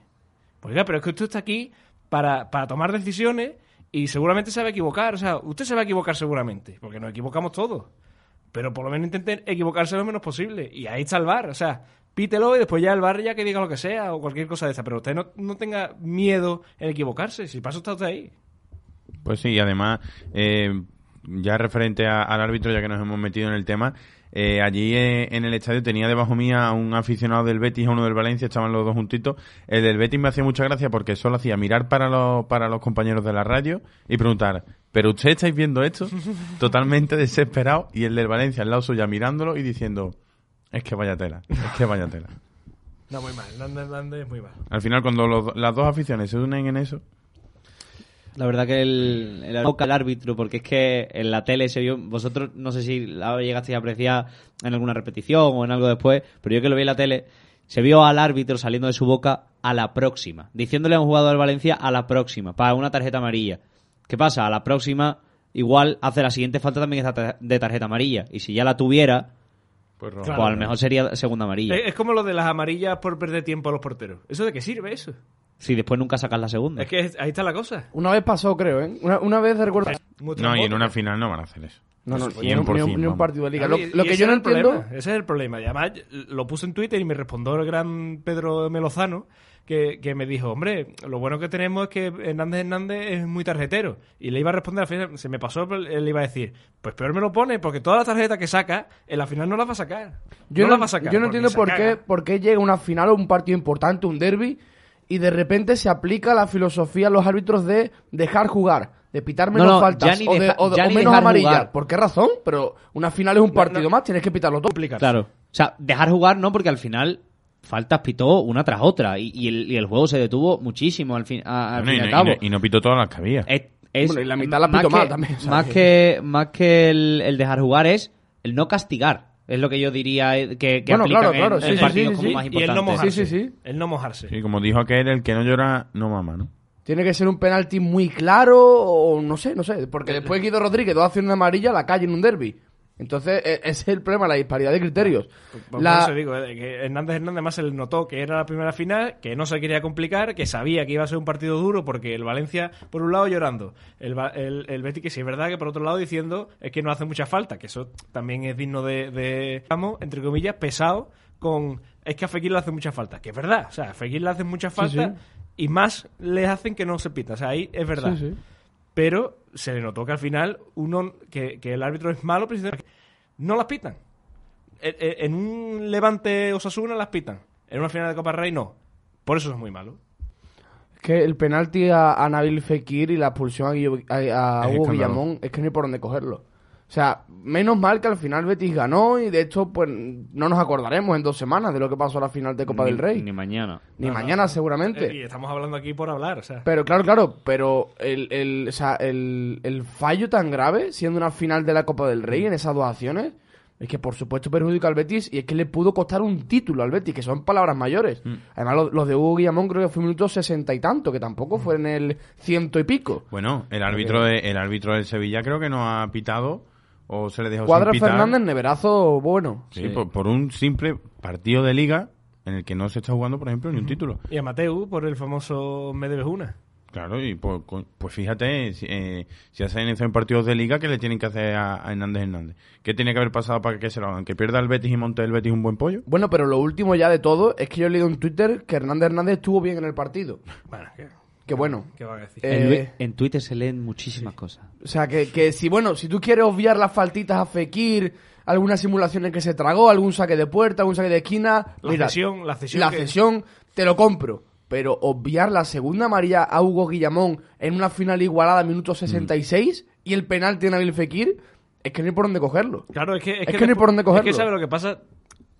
Pues Oiga, pero es que usted está aquí para, para tomar decisiones y seguramente se va a equivocar. O sea, usted se va a equivocar seguramente, porque nos equivocamos todos. Pero por lo menos intenten equivocarse lo menos posible. Y ahí está el bar. O sea, pítelo y después ya el bar ya que diga lo que sea o cualquier cosa de esa. Pero usted no, no tenga miedo en equivocarse. Si pasa está usted ahí. Pues sí, y además, eh, ya referente a- al árbitro, ya que nos hemos metido en el tema, eh, allí eh, en el estadio tenía debajo mía a un aficionado del Betis y a uno del Valencia, estaban los dos juntitos. El del Betis me hacía mucha gracia porque solo hacía mirar para los, para los compañeros de la radio y preguntar, ¿pero usted estáis viendo esto? Totalmente desesperado. Y el del Valencia al lado suya mirándolo y diciendo, es que vaya tela, es que vaya tela. No, muy mal. Hernández Hernández es muy mal. Al final, cuando los- las dos aficiones se unen en eso, La verdad que el, el, el árbitro, porque es que en la tele se vio, vosotros no sé si la llegasteis a apreciar en alguna repetición o en algo después, pero yo que lo vi en la tele, se vio al árbitro saliendo de su boca a la próxima, diciéndole a un jugador del Valencia a la próxima, para una tarjeta amarilla. ¿Qué pasa? A la próxima, igual hace la siguiente falta también de tarjeta amarilla, y si ya la tuviera, pues pues Claro. a lo mejor sería segunda amarilla. Es, es como lo de las amarillas por perder tiempo a los porteros. ¿Eso de qué sirve eso? Si después nunca sacas la segunda. Es que es- ahí está la cosa. Una vez pasó, creo, ¿eh? Una, una vez recuerdo... No, y en una final no van a hacer eso. No, no, ni, un, ni un- 100%, ni un partido de liga. Claro, Lo, lo que yo no entiendo... problema, ese es el problema. Y además lo puse en Twitter y me respondió el gran Pedro Melozano que, que me dijo, hombre, lo bueno que tenemos es que Hernández Hernández es muy tarjetero. Y le iba a responder, al final se me pasó, pero él le iba a decir, pues peor me lo pone, porque todas las tarjetas que saca, en la final no las va a sacar. Yo no, no, las va a sacar. yo no entiendo por qué, por qué llega una final o un partido importante, un derby, y de repente se aplica la filosofía a los árbitros de dejar jugar, de pitar menos No, no, faltas o, de- o de- menos amarillas. jugar. ¿Por qué razón? Pero una final es un partido no. más, tienes que pitarlo todo. Claro. O sea, dejar jugar no, porque al final faltas pitó una tras otra y, y el, y el juego se detuvo muchísimo al fin, a- al Bueno, fin y y, al no, cabo. y no- y no pitó todas las que había. Es, es- Bueno, y la mitad la más pitó que- mal también, Más que- más que el, el dejar jugar es el no castigar. Es lo que yo diría eh, que, que Bueno, aplican claro, en- claro, en, sí, sí, partidos sí, como sí. más Y el no importantes. mojarse. Sí, sí, sí. El no mojarse. Sí, como dijo aquel, el que no llora no mama, ¿no? Tiene que ser un penalti muy claro o no sé, no sé. Porque después Guido Rodríguez, dos acciones amarillas, la calle en un derby. Entonces, e- ese es el problema, la disparidad de criterios. Pues La- Por eso digo, eh, que Hernández Hernández más se le notó que era la primera final, que no se quería complicar, que sabía que iba a ser un partido duro porque el Valencia, por un lado, llorando. El, el, el Betis, que sí es verdad que por otro lado diciendo es que no hace mucha falta, que eso también es digno de, de digamos, entre comillas, pesado con es que a Fekir le hace mucha falta, que es verdad, o sea, a Fekir le hacen mucha falta sí. y más les hacen que no se pita, o sea, ahí es verdad Sí, sí. Pero se le notó que al final uno que, que el árbitro es malo precisamente porque no las pitan en, en- en un Levante Osasuna las pitan en una final de Copa Rey no por eso es muy malo Es que el penalti a, a Nabil Fekir y la expulsión a, Guillo- a- Hugo. Guillamón es que no hay por dónde cogerlo. O sea, menos mal que al final Betis ganó y de hecho pues no nos acordaremos en dos semanas de lo que pasó a la final de Copa Ni- del Rey. Ni mañana. Ni No, mañana Eh, seguramente. y estamos hablando aquí por hablar o sea Pero claro, claro, pero el, el, o sea, el, el fallo tan grave, siendo una final de la Copa del Rey en esas dos acciones, es que por supuesto perjudica al Betis y es que le pudo costar un título al Betis, que son palabras mayores. Además, los, los de Hugo Guillamón creo que fue minuto sesenta y tanto, que tampoco fue en el ciento y pico. Bueno, el árbitro, de- el árbitro del Sevilla creo que no ha pitado o se le dejó Cuadra sin pitar. Fernández, neverazo bueno. Sí, Por, por un simple partido de liga en el que no se está jugando, por ejemplo, ni un título. y a Mateu por el famoso me debes una Claro, y pues, pues fíjate, si, eh, si hacen eso en partidos de liga, ¿qué le tienen que hacer a, a Hernández Hernández? ¿Qué tiene que haber pasado para que se lo hagan? ¿Que pierda el Betis y monte el Betis un buen pollo? Bueno, pero lo último ya de todo es que yo he leído en Twitter que Hernández Hernández estuvo bien en el partido. Bueno, ¿qué, Que bueno. qué va a decir? Eh, En, Twitter se leen muchísimas cosas. O sea, que, que si, bueno, si tú quieres obviar las faltitas a Fekir, algunas simulaciones que se tragó, algún saque de puerta, algún saque de esquina, La mira, cesión, la cesión la que- cesión te lo compro. Pero obviar la segunda amarilla a Hugo Guillamón en una final igualada a minuto 66 y el penalti de Nabil Fekir, es que no hay por dónde cogerlo. Claro, es que, Es que no hay por dónde Es cogerlo. que sabe lo que pasa.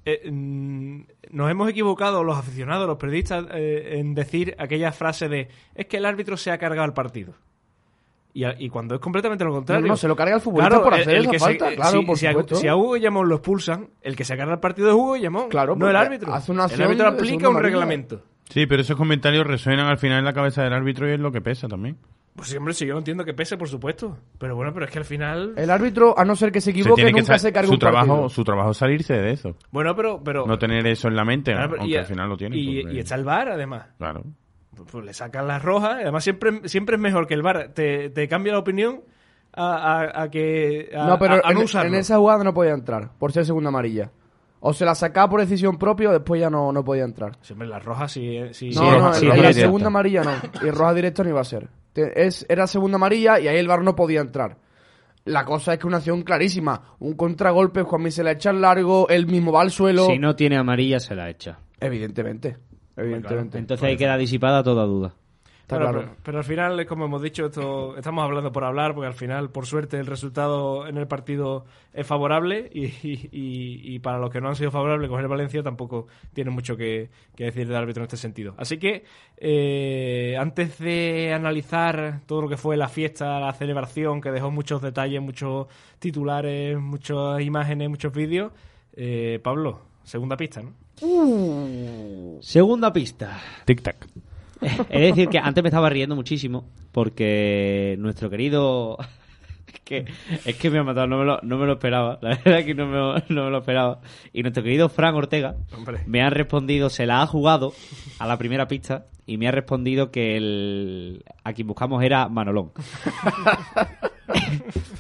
Eh, mm, nos hemos equivocado los aficionados, los periodistas, eh, en decir aquella frase de es que el árbitro se ha cargado el partido. Y, a- y cuando es completamente lo contrario. No, no, se lo carga el futbolista por hacer esa que se- falta, eh, claro, si, por si a, supuesto. si a Hugo Guillamón lo expulsan, el que se carga el partido es Hugo Guillamón, Claro, no el árbitro. hace una el árbitro aplica un reglamento. Sí, pero esos comentarios resuenan al final en la cabeza del árbitro y es lo que pesa también. Pues sí, hombre, sí, yo no entiendo que pese, por supuesto. Pero bueno, pero es que al final... El árbitro, a no ser que se Se equivoque, tiene que nunca se carga su un partido. trabajo, su trabajo es salirse de eso. Bueno, pero... pero No tener eso en la mente, Claro, pero- aunque y, al final lo tiene. y, porque- y está el VAR, además. Claro. Pues, pues le sacan las rojas. Además, siempre, siempre es mejor que el VAR te, te cambie la opinión a, a- a que. A, No, pero a- a no en, usarlo. en esa jugada no podía entrar, por ser segunda amarilla. O se la sacaba por decisión propia o después ya no, no podía entrar. Siempre las rojas, sí. sí No, Sí, no, roja- en sí, la- roja la segunda amarilla no. Y roja directa no iba a ser. Es, era segunda amarilla y ahí el VAR no podía entrar. La cosa es que una acción clarísima. Un contragolpe, Juanmi se la echa al largo, él mismo va al suelo. Si no tiene amarilla, se la echa. Evidentemente. Evidentemente. Entonces ahí queda disipada toda duda. Está Bueno, claro. pero, pero al final, como hemos dicho, esto estamos hablando por hablar, porque al final, por suerte, el resultado en el partido es favorable y, y- y- y para los que no han sido favorables, coger Valencia tampoco tiene mucho que, que decir del árbitro en este sentido. Así que, eh, antes de analizar todo lo que fue la fiesta, la celebración, que dejó muchos detalles, muchos titulares, muchas imágenes, muchos vídeos, eh, Pablo, segunda pista, ¿no? Segunda pista. Tic-tac. He de decir que antes me estaba riendo muchísimo porque nuestro querido... Es que, es que me ha matado, no me, lo, no me lo esperaba. La verdad que no me, lo- no me lo esperaba. Y nuestro querido Fran Ortega Hombre. me ha respondido, se la ha jugado a la primera pista y me ha respondido que el, a quien buscamos era Manolón.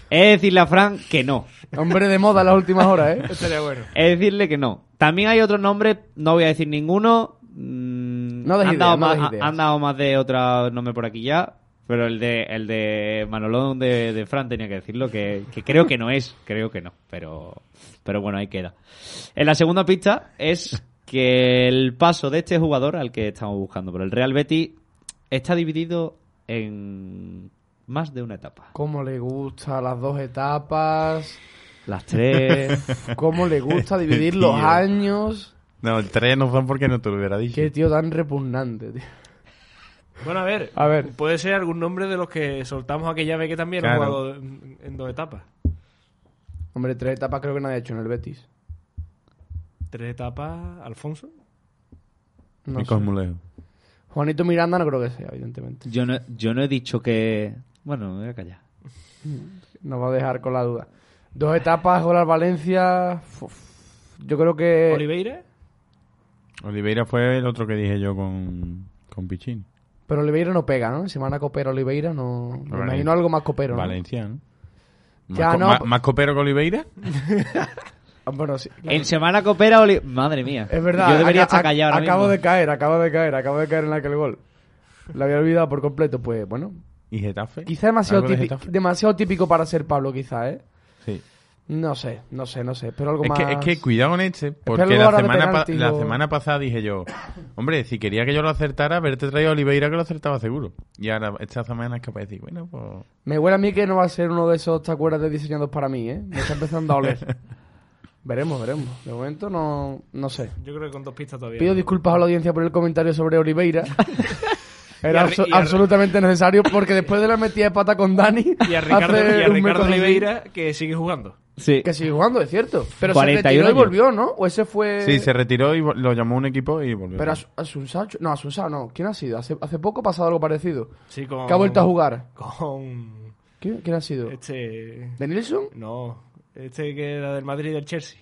He de decirle a Fran que no. Hombre de moda en las últimas horas, ¿eh? Estaría bueno. Es decirle que no. También hay otros nombres, no voy a decir ninguno. mm, No des han, dado más, des ideas. han dado más de otro nombre por aquí ya. Pero el de, el de Manolón de, de Fran tenía que decirlo, que, que creo que no es, creo que no, pero, pero bueno, ahí queda. En la segunda pista es que el paso de este jugador al que estamos buscando por el Real Betis está dividido en más de una etapa. Cómo le gusta las dos etapas. Las tres. Cómo le gusta dividir los años. No, tres no son porque no te lo hubiera dicho. Qué tío tan repugnante, tío. Bueno, a ver, A ver. puede ser algún nombre de los que soltamos aquella vez que también ha Claro. jugado en, en dos etapas. Hombre, tres etapas creo que nadie ha hecho en el Betis. Tres etapas, Alfonso. No Mi sé. Cosmulejo. Juanito Miranda no creo que sea, evidentemente. Yo no, yo no he dicho que... Bueno, me voy a callar. Nos va a dejar con la duda. Dos etapas, gol al Valencia. Uf, yo creo que. Oliveira. Oliveira fue el otro que dije yo con, con Pichín. Pero Oliveira no pega, ¿no? Semana copero Oliveira no. Me imagino algo más copero. ¿no? Valencia, ¿no? Ya, ¿Más, no, más- p- más copero que Oliveira? Ah, Bueno, sí. claro. En semana coopera Oli... Madre mía. Es verdad. Yo debería estar callado ahora Acabo mismo. de caer, acabo de caer, acabo de caer en aquel gol. Lo había olvidado por completo. Pues bueno, ¿Y Getafe? quizá demasiado, ¿Algo de típico, Getafe? demasiado típico para ser Pablo, quizá, ¿eh? Sí. No sé, no sé, no sé. Pero algo Es más. que, es que cuidado con este, porque la semana, penalti la semana pasada dije yo, hombre, si quería que yo lo acertara, haberte traído a Oliveira que lo acertaba seguro. Y ahora esta semana es capaz de decir, bueno, pues... Me huele a mí que no va a ser uno de esos, ¿te acuerdas de diseñados para mí, eh? Me está empezando a oler. veremos, veremos. De momento no, no sé. Yo creo que con dos pistas todavía. Pido disculpas a la audiencia por el comentario sobre Oliveira. Era abso- absolutamente necesario porque después de la metida de pata con Dani. Y a Ricardo, hace y a un Ricardo Oliveira, que sigue jugando. Sí. Que sigue jugando, es cierto. Pero 41 se retiró y años. volvió, ¿no? O ese fue. Sí, se retiró y lo llamó un equipo y volvió. Pero As- Asunsao. No, Asunsao no. ¿Quién ha sido? Hace, hace poco ha pasado algo parecido. Sí, con, Que ha vuelto a jugar. Con. ¿Quién, quién ha sido? Este. ¿De Nilsson? No, este que era del Madrid y del Chelsea.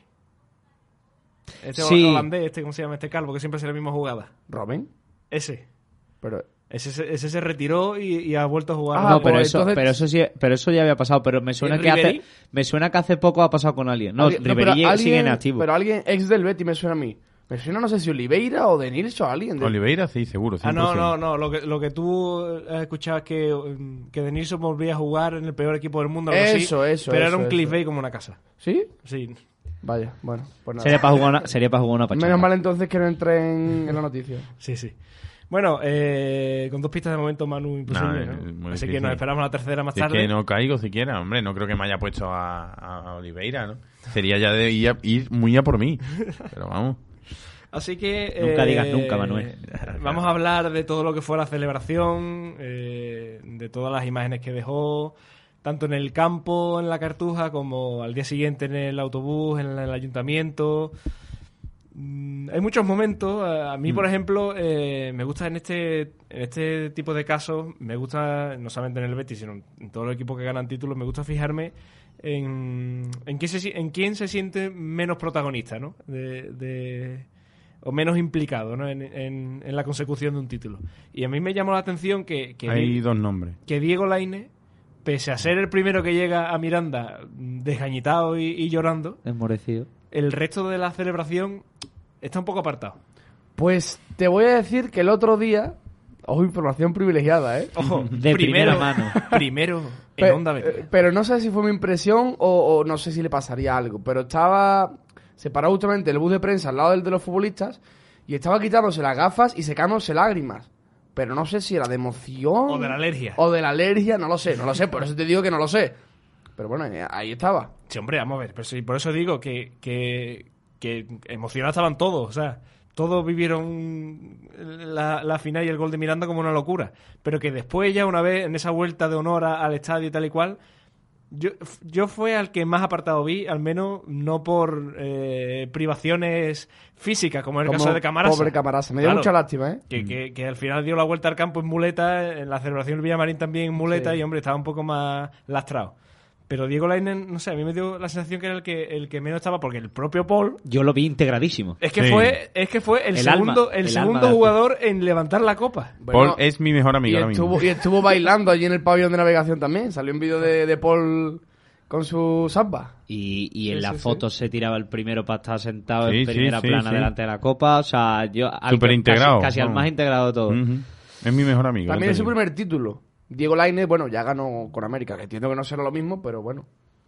Este Sí. holandés, este, ¿cómo se llama? Este calvo que siempre hace la misma jugada. Robin. Ese. Pero Ese, se- ese se retiró y, y ha vuelto a jugar. Ah, no, pero pues eso, entonces- pero eso sí, pero eso ya había pasado, pero me suena ¿El que hace, me suena que hace poco ha pasado con alguien. No, Ribery sigue alguien- en activo. Pero alguien ex del Betty me suena a mí. Me suena, no sé si Oliveira o de Nilsson, alguien. de- Oliveira, sí, seguro. Ah, no, 100%. no, no. Lo que, lo que tú has escuchado es que, mm, que Denilson volvía a jugar en el peor equipo del mundo. algo así, Eso, eso, Pero era eso, un eso. clickbait como una casa. ¿Sí? Sí. Vaya, bueno, pues nada. Sería para jugar una, sería para jugar una pachanga. Menos mal entonces que no entré en, en la noticia. Sí, sí. Bueno, eh, con dos pistas de momento, Manu, imposible. No, Así que nos esperamos la tercera más Si es tarde. que no caigo siquiera, hombre, no creo que me haya puesto a, a Oliveira, ¿no? Sería ya de ir, a- ir muy a por mí. Pero vamos. Así que. Nunca eh, digas nunca, Manuel. Vamos a hablar de todo lo que fue la celebración, eh, de todas las imágenes que dejó, tanto en el campo, en la cartuja, como al día siguiente en el autobús, en el ayuntamiento. Mm, Hay muchos momentos. A mí, por ejemplo, eh, me gusta en este, en este tipo de casos, me gusta, no solamente en el Betis, sino en todos los equipos que ganan títulos, me gusta fijarme en, en, quién, se, en quién se siente menos protagonista, ¿no? De, de- o menos implicado ¿no? en, en- en la consecución de un título. Y a mí me llamó la atención que, que, Hay Di- dos nombres. que Diego Laine, pese a ser el primero que llega a Miranda mm, desgañitado y, y llorando, Desmorecido. El resto de la celebración está un poco apartado. Pues te voy a decir que el otro día. Ojo, información privilegiada, ¿eh? Ojo, De primero, primera mano. Primero en Pe- Onda Betis. eh, pero no sé si fue mi impresión o, o no sé si le pasaría algo. Pero estaba. Se paró justamente el bus de prensa al lado del de los futbolistas y estaba quitándose las gafas y secándose lágrimas. Pero no sé si era de emoción. O de la alergia. O de la alergia, no lo sé, no lo sé. Por eso te digo que no lo sé. Pero bueno, eh, ahí estaba. Sí, hombre, vamos a ver. Pero sí, por eso digo que, que, que emocionados estaban todos. O sea, todos vivieron la, la final y el gol de Miranda como una locura. Pero que después, ya una vez en esa vuelta de honor a- al estadio y tal y cual, yo, yo fue al que más apartado vi, al menos no por eh, privaciones físicas, como en el Como caso de Camarasa. Pobre Camarasa. Me dio Claro. mucha lástima, ¿eh? Que, que, que al final dio la vuelta al campo en muleta, en la celebración del Villamarín también en muleta, Sí. y hombre, estaba un poco más lastrado. Pero Diego Lainen, no sé, a mí me dio la sensación que era el que, el que menos estaba, porque el propio Paul Yo lo vi integradísimo. es que Sí. fue, es que fue el, El segundo, alma, el el segundo jugador en levantar la copa. Bueno, Paul es mi mejor amigo y ahora mismo. estuvo, y estuvo bailando allí en el pabellón de navegación también. Salió un vídeo de, de Paul con su samba. Y, y en Sí, la sí, foto se tiraba el primero para estar sentado Sí, en primera sí, plana sí. delante de la copa. O sea, yo. al Súper integrado, Casi, casi al más integrado de todo. Ujú. Es mi mejor amigo. También es su primer título. Diego Lainez, bueno, ya ganó con América, que entiendo que no será lo mismo, pero bueno.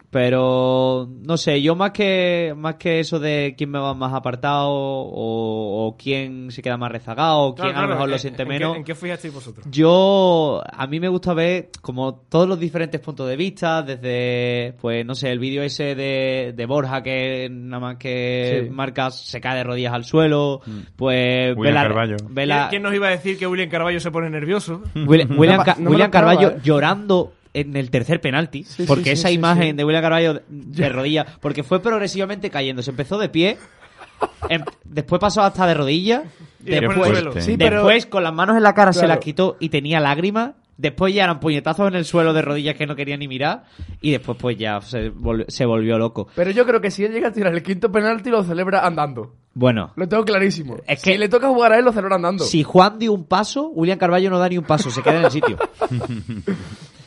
Pero no sé, yo más que más que eso de quién me va más apartado o, o quién se queda más rezagado o quién Claro, a lo claro, mejor lo ¿en- siente en qué- menos. ¿En qué fijasteis vosotros? Yo, a mí me gusta ver como todos los diferentes puntos de vista, desde, pues, no sé, el vídeo ese de, de Borja que nada más que Sí. marca se cae de rodillas al suelo, pues, William ve la- Carballo. ve ¿Quién, la- quién nos iba a decir que William Carballo se pone nervioso? Will- William, No Ca- me- no me William Carballo ¿eh? llorando en el tercer penalti, Sí, porque sí, esa sí, imagen sí. de William Carballo de rodillas, porque fue progresivamente cayendo, se empezó de pie, em- después pasó hasta de rodillas, Y después después, en el suelo. Sí, pero- después con las manos en la cara se las quitó y tenía lágrimas, después ya eran puñetazos en el suelo de rodillas que no quería ni mirar, y después pues ya se volvió, se volvió loco. Pero yo creo que si él llega a tirar el quinto penalti, lo celebra andando. Bueno, Lo tengo clarísimo. Es si que- le toca jugar a él, lo celebra andando. si Juan dio un paso, William Carballo no da ni un paso, se queda en el sitio.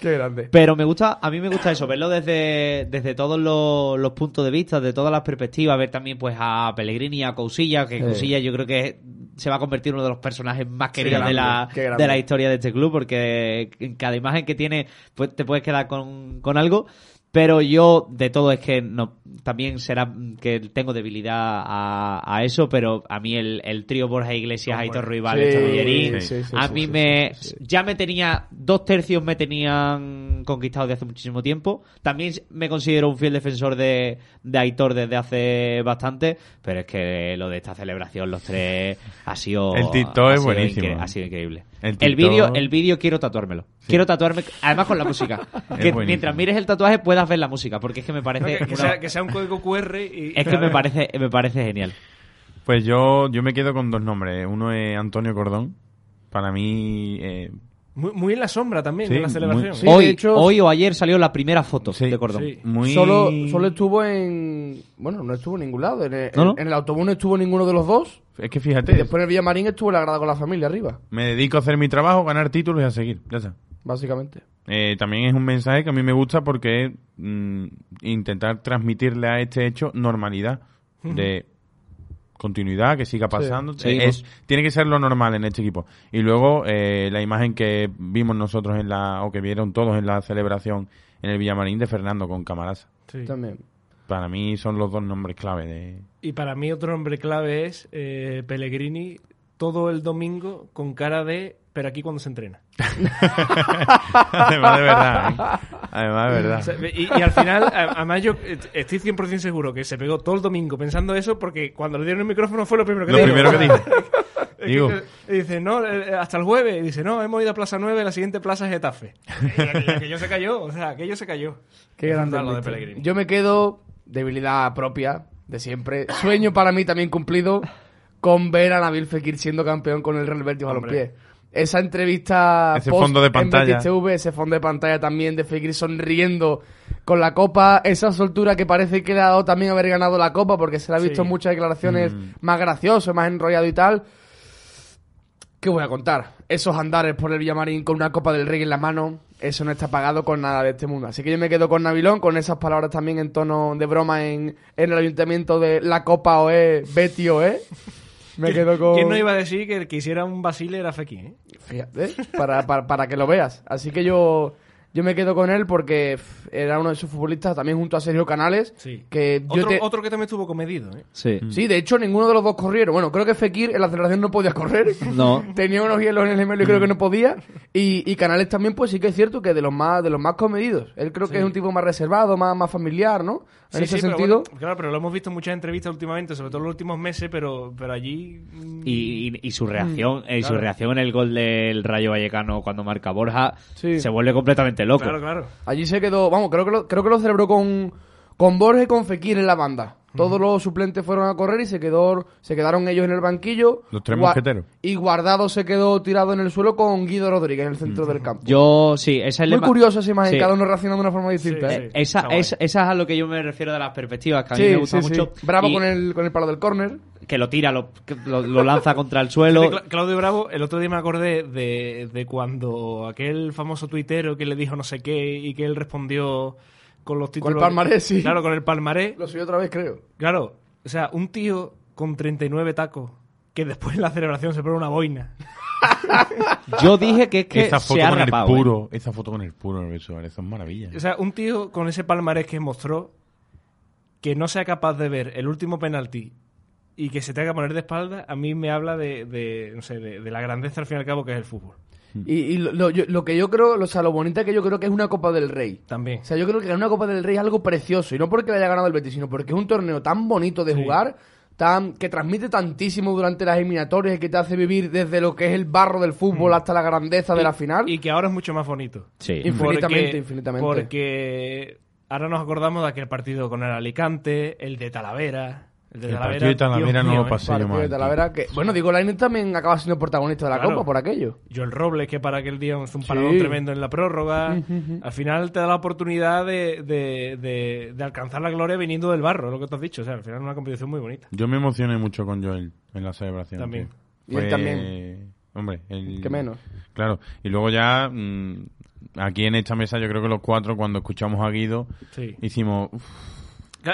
Qué grande. Pero me gusta, a mí me gusta eso, verlo desde, desde todos los, los puntos de vista, de todas las perspectivas, ver también pues a Pellegrini y a Cousilla, que Sí. Cousilla yo creo que se va a convertir en uno de los personajes más queridos de, la, de la historia de este club, porque en cada imagen que tiene pues te puedes quedar con, con algo. Pero yo, de todo, es que no también será que tengo debilidad a, a eso, pero a mí el, el trío Borja Iglesias, Oh, Aitor. Ruibal, Sí, sí, sí, a sí, mí sí, me sí, sí. ya me tenía dos tercios me tenían conquistado de hace muchísimo tiempo. También me considero un fiel defensor de, de Aitor desde hace bastante pero es que lo de esta celebración los tres ha sido El TikTok es buenísimo. ha sido increíble. El el vídeo el vídeo quiero tatuármelo. Quiero tatuarme además con la música. Que mientras mires el tatuaje puedas ver la música porque es que me No, parece que, que una- sea, que sea un código QR y... es que me parece me parece genial Pues yo, yo me quedo con dos nombres. Uno es Antonio Cordón. Para mí, eh, Muy, muy en la sombra también, Sí, en la celebración. muy- sí. hoy de hecho- hoy o ayer salió la primera foto Sí, de Cordón sí. muy... Solo, solo estuvo en. Bueno, no estuvo en ningún lado. En el, ¿No, no? en el autobús no estuvo ninguno de los dos. Es que Y fíjate, después en el Villamarín estuvo la grada con la familia arriba, me dedico a hacer mi trabajo, ganar títulos y a seguir. Ya está. básicamente. Eh, también es un mensaje que a mí me gusta porque es mm, intentar transmitirle a este hecho normalidad de continuidad, que siga pasando. Sí. Es- tiene que ser lo normal en este equipo. Y luego eh, la imagen que vimos nosotros en la, o que vieron todos en la celebración en el Villamarín de Fernando con Camarasa. Sí. También. Para mí son los dos nombres clave de... Y para mí otro nombre clave es eh, Pellegrini todo el domingo con cara de pero aquí cuando se entrena. Además de verdad. ¿eh? Además de O verdad. sea, y, y al final, a- además yo eh, estoy 100% seguro que se pegó todo el domingo pensando eso porque cuando le dieron el micrófono fue lo primero que Lo dijo. primero que Digo, eh, y dice, no, eh, hasta el jueves. Y dice, no, hemos ido a Plaza 9, la siguiente plaza es Getafe. Y aquello, se cayó, o sea, aquello se cayó. Qué grande lo de. Pellegrini. Yo me quedo, debilidad propia, de siempre. Sueño para mí también cumplido con ver a Nabil Fekir siendo campeón con el Real Betis Hombre. Balompié. Esa entrevista Ese fondo de pantalla. TV, ese fondo de pantalla también de Fekir sonriendo con la copa, esa soltura que parece que le ha dado también haber ganado la copa porque se le ha visto Sí. muchas declaraciones Mm. más gracioso, más enrollado y tal. ¿Qué voy a contar? Esos andares por el Villamarín con una copa del rey en la mano, eso no está pagado con nada de este mundo. Así que yo me quedo con Nabilón, con esas palabras también en tono de broma en, en el ayuntamiento de la copa OE, Betty OE. Me quedo con... ¿Quién no iba a decir que el que hiciera un Basile era Fekir? eh? Fíjate, para, para, para que lo veas. Así que yo, yo me quedo con él porque era uno de esos futbolistas también junto a Sergio Canales. Sí. Que yo Otro, te- otro que también estuvo comedido, ¿eh? Sí. Sí, de hecho ninguno de los dos corrieron. Bueno, creo que Fekir en la aceleración no podía correr. No. Tenía unos hielos en el gemelo y creo que no podía. Y, y Canales también, pues sí que es cierto que de los más, de los más comedidos. Él creo que es un tipo más reservado, más, más familiar, ¿no? En Sí, ese sí, pero sentido. bueno, claro, pero lo hemos visto en muchas entrevistas últimamente, sobre todo en los últimos meses, pero, pero allí... mm, Y, y- y su reacción, eh, su reacción en el gol del Rayo Vallecano cuando marca Borja Sí. se vuelve completamente loco. Claro, claro. Allí se quedó, vamos, creo que lo, creo que lo celebró con, con Borja y con Fekir en la banda. Todos los suplentes fueron a correr y se quedó, se quedaron ellos en el banquillo. Los tres Gua- mosqueteros. Y Guardado se quedó tirado en el suelo con Guido Rodríguez en el centro del campo. Yo, sí, esa es la Muy curiosa esa imagen, Sí. cada uno reaccionando de una forma distinta. Sí, ¿eh? sí. Esa, es, esa es a lo que yo me refiero de las perspectivas, que a mí me gusta sí, sí. mucho. Bravo Y con el, con el palo del córner. Que lo tira, lo, que lo, lo lanza contra el suelo. Claudio Bravo, el otro día me acordé de, de cuando aquel famoso tuitero que le dijo no sé qué y que él respondió con los títulos. palmarés, sí. Claro, con el palmarés. Lo subió otra vez, creo. Claro, o sea, un tío con 39 tacos que después en la celebración se pone una boina. Yo dije que es que esa foto se ha con rapado. el ¿eh? puro, esa foto con el puro el eso es maravilla. O sea, un tío con ese palmarés que mostró que no sea capaz de ver el último penalti y que se tenga que poner de espalda, a mí me habla de, de, no sé, de, de la grandeza al fin y al cabo que es el fútbol. Y, y lo, lo- yo- lo que yo creo, o sea, lo bonita que yo creo que es una Copa del Rey. También. O sea, yo creo que ganar una Copa del Rey es algo precioso. Y no porque le haya ganado el Betis, sino porque es un torneo tan bonito de Sí. jugar, tan que transmite tantísimo durante las eliminatorias y que te hace vivir desde lo que es el barro del fútbol hasta la grandeza de la final. Y que ahora es mucho más bonito. Sí. Infinitamente, Porque- infinitamente. Porque ahora nos acordamos de aquel partido con el Alicante, el de Talavera. El de El Talavera, partido de Talavera no mío, lo pasé yo de. Talavera que, bueno, digo, Lainez también acaba siendo protagonista de la Claro. Copa por aquello. Joel Robles, que para aquel día fue un Sí. paradón tremendo en la prórroga. Al final te da la oportunidad de, de- de- de alcanzar la gloria viniendo del barro, lo que tú has dicho. O sea, al final es una competición muy bonita. Yo me emocioné mucho con Joel en la celebración. También. Y él Fue- también. Hombre, el- Que menos. Claro. Y luego ya, mm, aquí en esta mesa, yo creo que los cuatro, cuando escuchamos a Guido, Sí. hicimos. "Uf, Claro,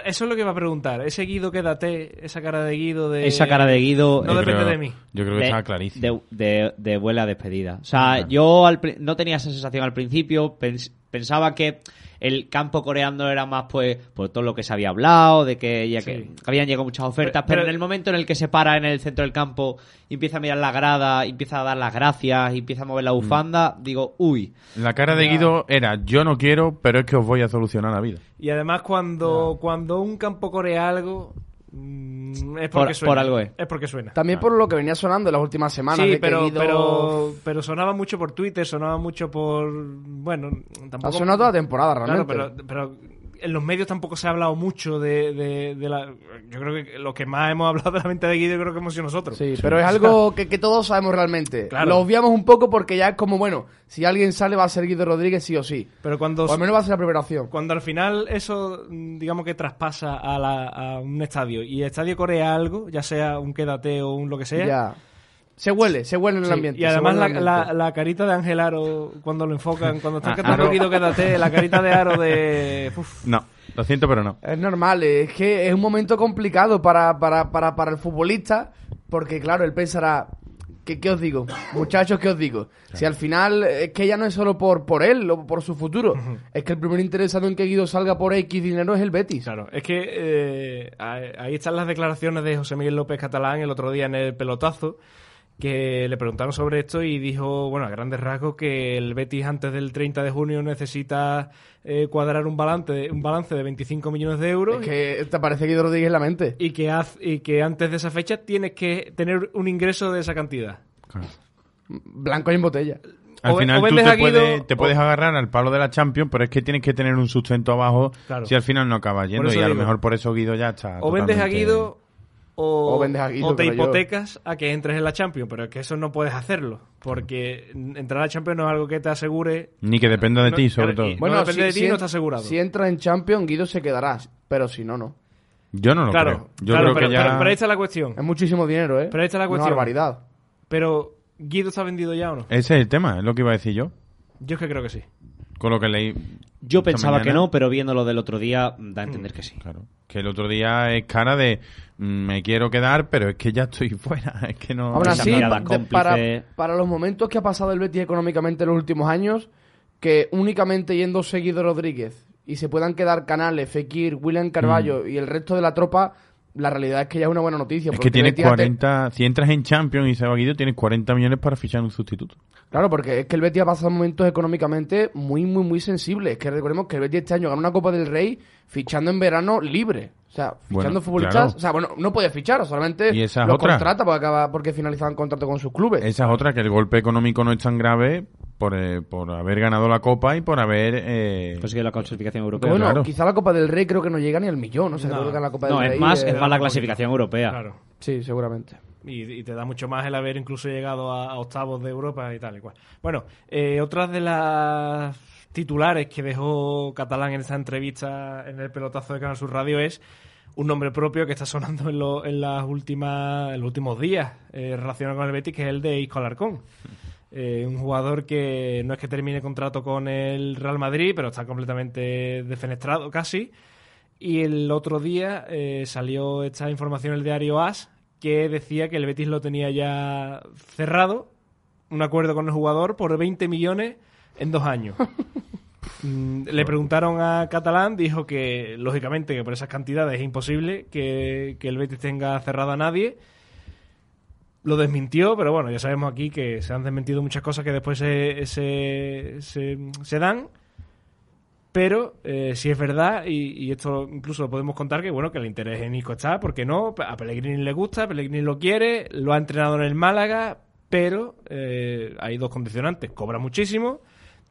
Eso es lo que iba a preguntar. Ese Guido, quédate, esa cara de Guido de... Esa cara de Guido. No yo depende creo- de mí. Yo creo que de, estaba clarísimo. de, de- de buena despedida. O sea, yo al no tenía esa sensación al principio. pens- pensaba que el campo coreano era más, pues, por todo lo que se había hablado, de que ya que Sí. habían llegado muchas ofertas. Pero- Pero, pero- en el momento en el que se para en el centro del campo, y empieza a mirar la grada, y empieza a dar las gracias, y empieza a mover la bufanda, digo, uy. La cara de Guido era: Yo no quiero, pero es que os voy a solucionar la vida. Y además cuando, cuando un campo corea algo, mm, es porque Por- suena. por algo es. porque suena. También por lo que venía sonando en las últimas semanas. Sí, pero, pero, pero sonaba mucho por Twitter, sonaba mucho por... Bueno, tampoco... Ha sonado toda la temporada, Claro, realmente. pero, pero en los medios tampoco se ha hablado mucho de, de- de la... Yo creo que lo que más hemos hablado de la venta de Guido creo que hemos sido nosotros. Sí, pero es algo que, que todos sabemos realmente. Claro. Lo obviamos un poco porque ya es como, bueno, si alguien sale va a ser Guido Rodríguez sí o sí. Pero cuando, O al menos va a ser la primera opción. cuando al final eso, mm, digamos que traspasa a, la- a un estadio y el estadio corea algo, ya sea un quédate o un lo que sea... Ya. Se huele, se huele en el Sí, ambiente. y además la, la- carita de Ángel Aro cuando lo enfocan, cuando está Ah, cantando Aro. Quédate, la carita de Aro de... uf, No, lo siento, pero no. Es normal, es que es un momento complicado para, para, para, para el futbolista, porque claro, él pensará, ¿qué, qué os digo? Muchachos, ¿qué os digo? Si al final es que ya no es solo por, por él o por su futuro, es que el primer interesado en que Guido salga por X dinero es el Betis. Claro, es que eh, ahí están las declaraciones de José Miguel López Catalán el otro día en el pelotazo, que le preguntaron sobre esto y dijo, bueno, a grandes rasgos, que el Betis antes del 30 de junio necesita eh, cuadrar un balance, un balance de 25 millones de euros Es que te parece Guido Rodríguez en la mente. y, que haz- y que antes de esa fecha tienes que tener un ingreso de esa cantidad. Claro. Blanco y en botella. Al O- final tú te, puedes, te o- puedes agarrar al palo de la Champions, pero es que tienes que tener un sustento abajo Claro. si al final no acabas yendo. Y a lo mejor por eso Guido ya está. O vendes a Guido o, O vendes a Guido, o te yo. hipotecas a que entres en la Champions, pero es que eso no puedes hacerlo, porque entrar a la Champions no es algo que te asegure. Ni que dependa de No, ti, sobre todo. y- No depende de ti, no en- está asegurado. Si entra en Champions, Guido se quedará, pero si no, no. Yo no lo claro, creo. Yo claro, creo pero, que ya... pero- pero ahí está la cuestión. Es muchísimo dinero, ¿eh? Pero ahí está la Una cuestión. barbaridad. Pero, ¿Guido está vendido ya o no? Ese es el tema, es lo que iba a decir yo. Yo es que creo que sí. Con lo que leí. Yo pensaba que no, pero viendo lo del otro día, da a entender que sí. Claro. Que el otro día es cara de mm, me quiero quedar, pero es que ya estoy fuera. Es que no. De- cómplice. para, para los momentos que ha pasado el Betis económicamente en los últimos años, que únicamente yendo seguido Rodríguez y se puedan quedar Canales, Fekir, William Carballo y el resto de la tropa, la realidad es que ya es una buena noticia. Mm. Es porque que tienes el Betis ha te- 40. Si entras en Champions y se va Guido, tienes 40 millones para fichar un sustituto. Claro, porque es que el Betis ha pasado momentos económicamente muy, muy, muy sensibles. Es que recordemos que el Betis este año ganó una Copa del Rey fichando en verano libre. O sea, fichando Bueno, futbolistas. claro. O sea, bueno, no podía fichar, solamente Y esa es los otra. contrata porque, acaba, porque finalizaban contrato con sus clubes. Esa es otra, que el golpe económico no es tan grave por, eh, por haber ganado la Copa y por haber. eh, Consiguió la clasificación europea. bueno, claro. quizá la Copa del Rey creo que no llega ni al millón. O sea, No. creo que la Copa no, del es Rey. más, eh, es más la clasificación europea. Claro. Sí, seguramente. Y, te da mucho más el haber incluso llegado a, octavos de Europa y tal y cual. Bueno, eh, otras de las titulares que dejó Catalán en esta entrevista en el pelotazo de Canal Sur Radio es un nombre propio que está sonando en, las últimas los últimos días eh, relacionado con el Betis, que es el de Isco Alarcón. Eh, un jugador que no es que termine contrato con el Real Madrid, pero está completamente defenestrado casi. Y el otro día eh, salió esta información en el diario AS que decía que el Betis lo tenía ya cerrado, un acuerdo con el jugador por 20 millones en dos años. Mm, Le preguntaron a Catalán, dijo que lógicamente que por esas cantidades es imposible que, que el Betis tenga cerrado a nadie. Lo desmintió, pero bueno, ya sabemos aquí que se han desmentido muchas cosas que después se, se, se, se dan. Pero eh, si es verdad, y, y esto incluso lo podemos contar, que bueno, que el interés en Nico está, porque no, a Pellegrini le gusta, Pellegrini lo quiere, lo ha entrenado en el Málaga, pero eh, hay dos condicionantes, cobra muchísimo,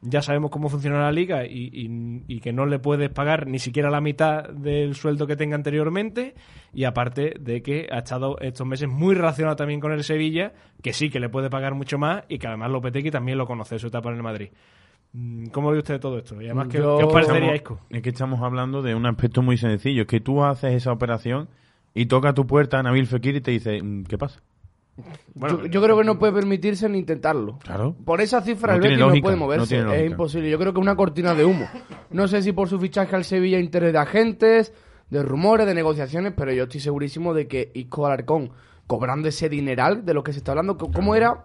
ya sabemos cómo funciona la liga y, y- y que no le puedes pagar ni siquiera la mitad del sueldo que tenga anteriormente, y aparte de que ha estado estos meses muy relacionado también con el Sevilla, que sí que le puede pagar mucho más y que además Lopetegui también lo conoce, su etapa en el Madrid. Mm, ¿Cómo ve usted todo esto? Y además, ¿qué, Yo- qué os parecería Isco? es que estamos hablando de un aspecto muy sencillo. Es que tú haces esa operación y toca a tu puerta Nabil Fekir y te dice, mm, ¿qué pasa? Bueno, yo, yo creo que no puede permitirse ni intentarlo. Claro. Por esa cifra No el Betis no lógica, puede no moverse. tiene es imposible. Yo creo que es una cortina de humo. No sé si por su fichaje al Sevilla interés de agentes, de rumores, de negociaciones, pero yo estoy segurísimo de que Isco Alarcón, cobrando ese dineral de lo que se está hablando, ¿cómo era?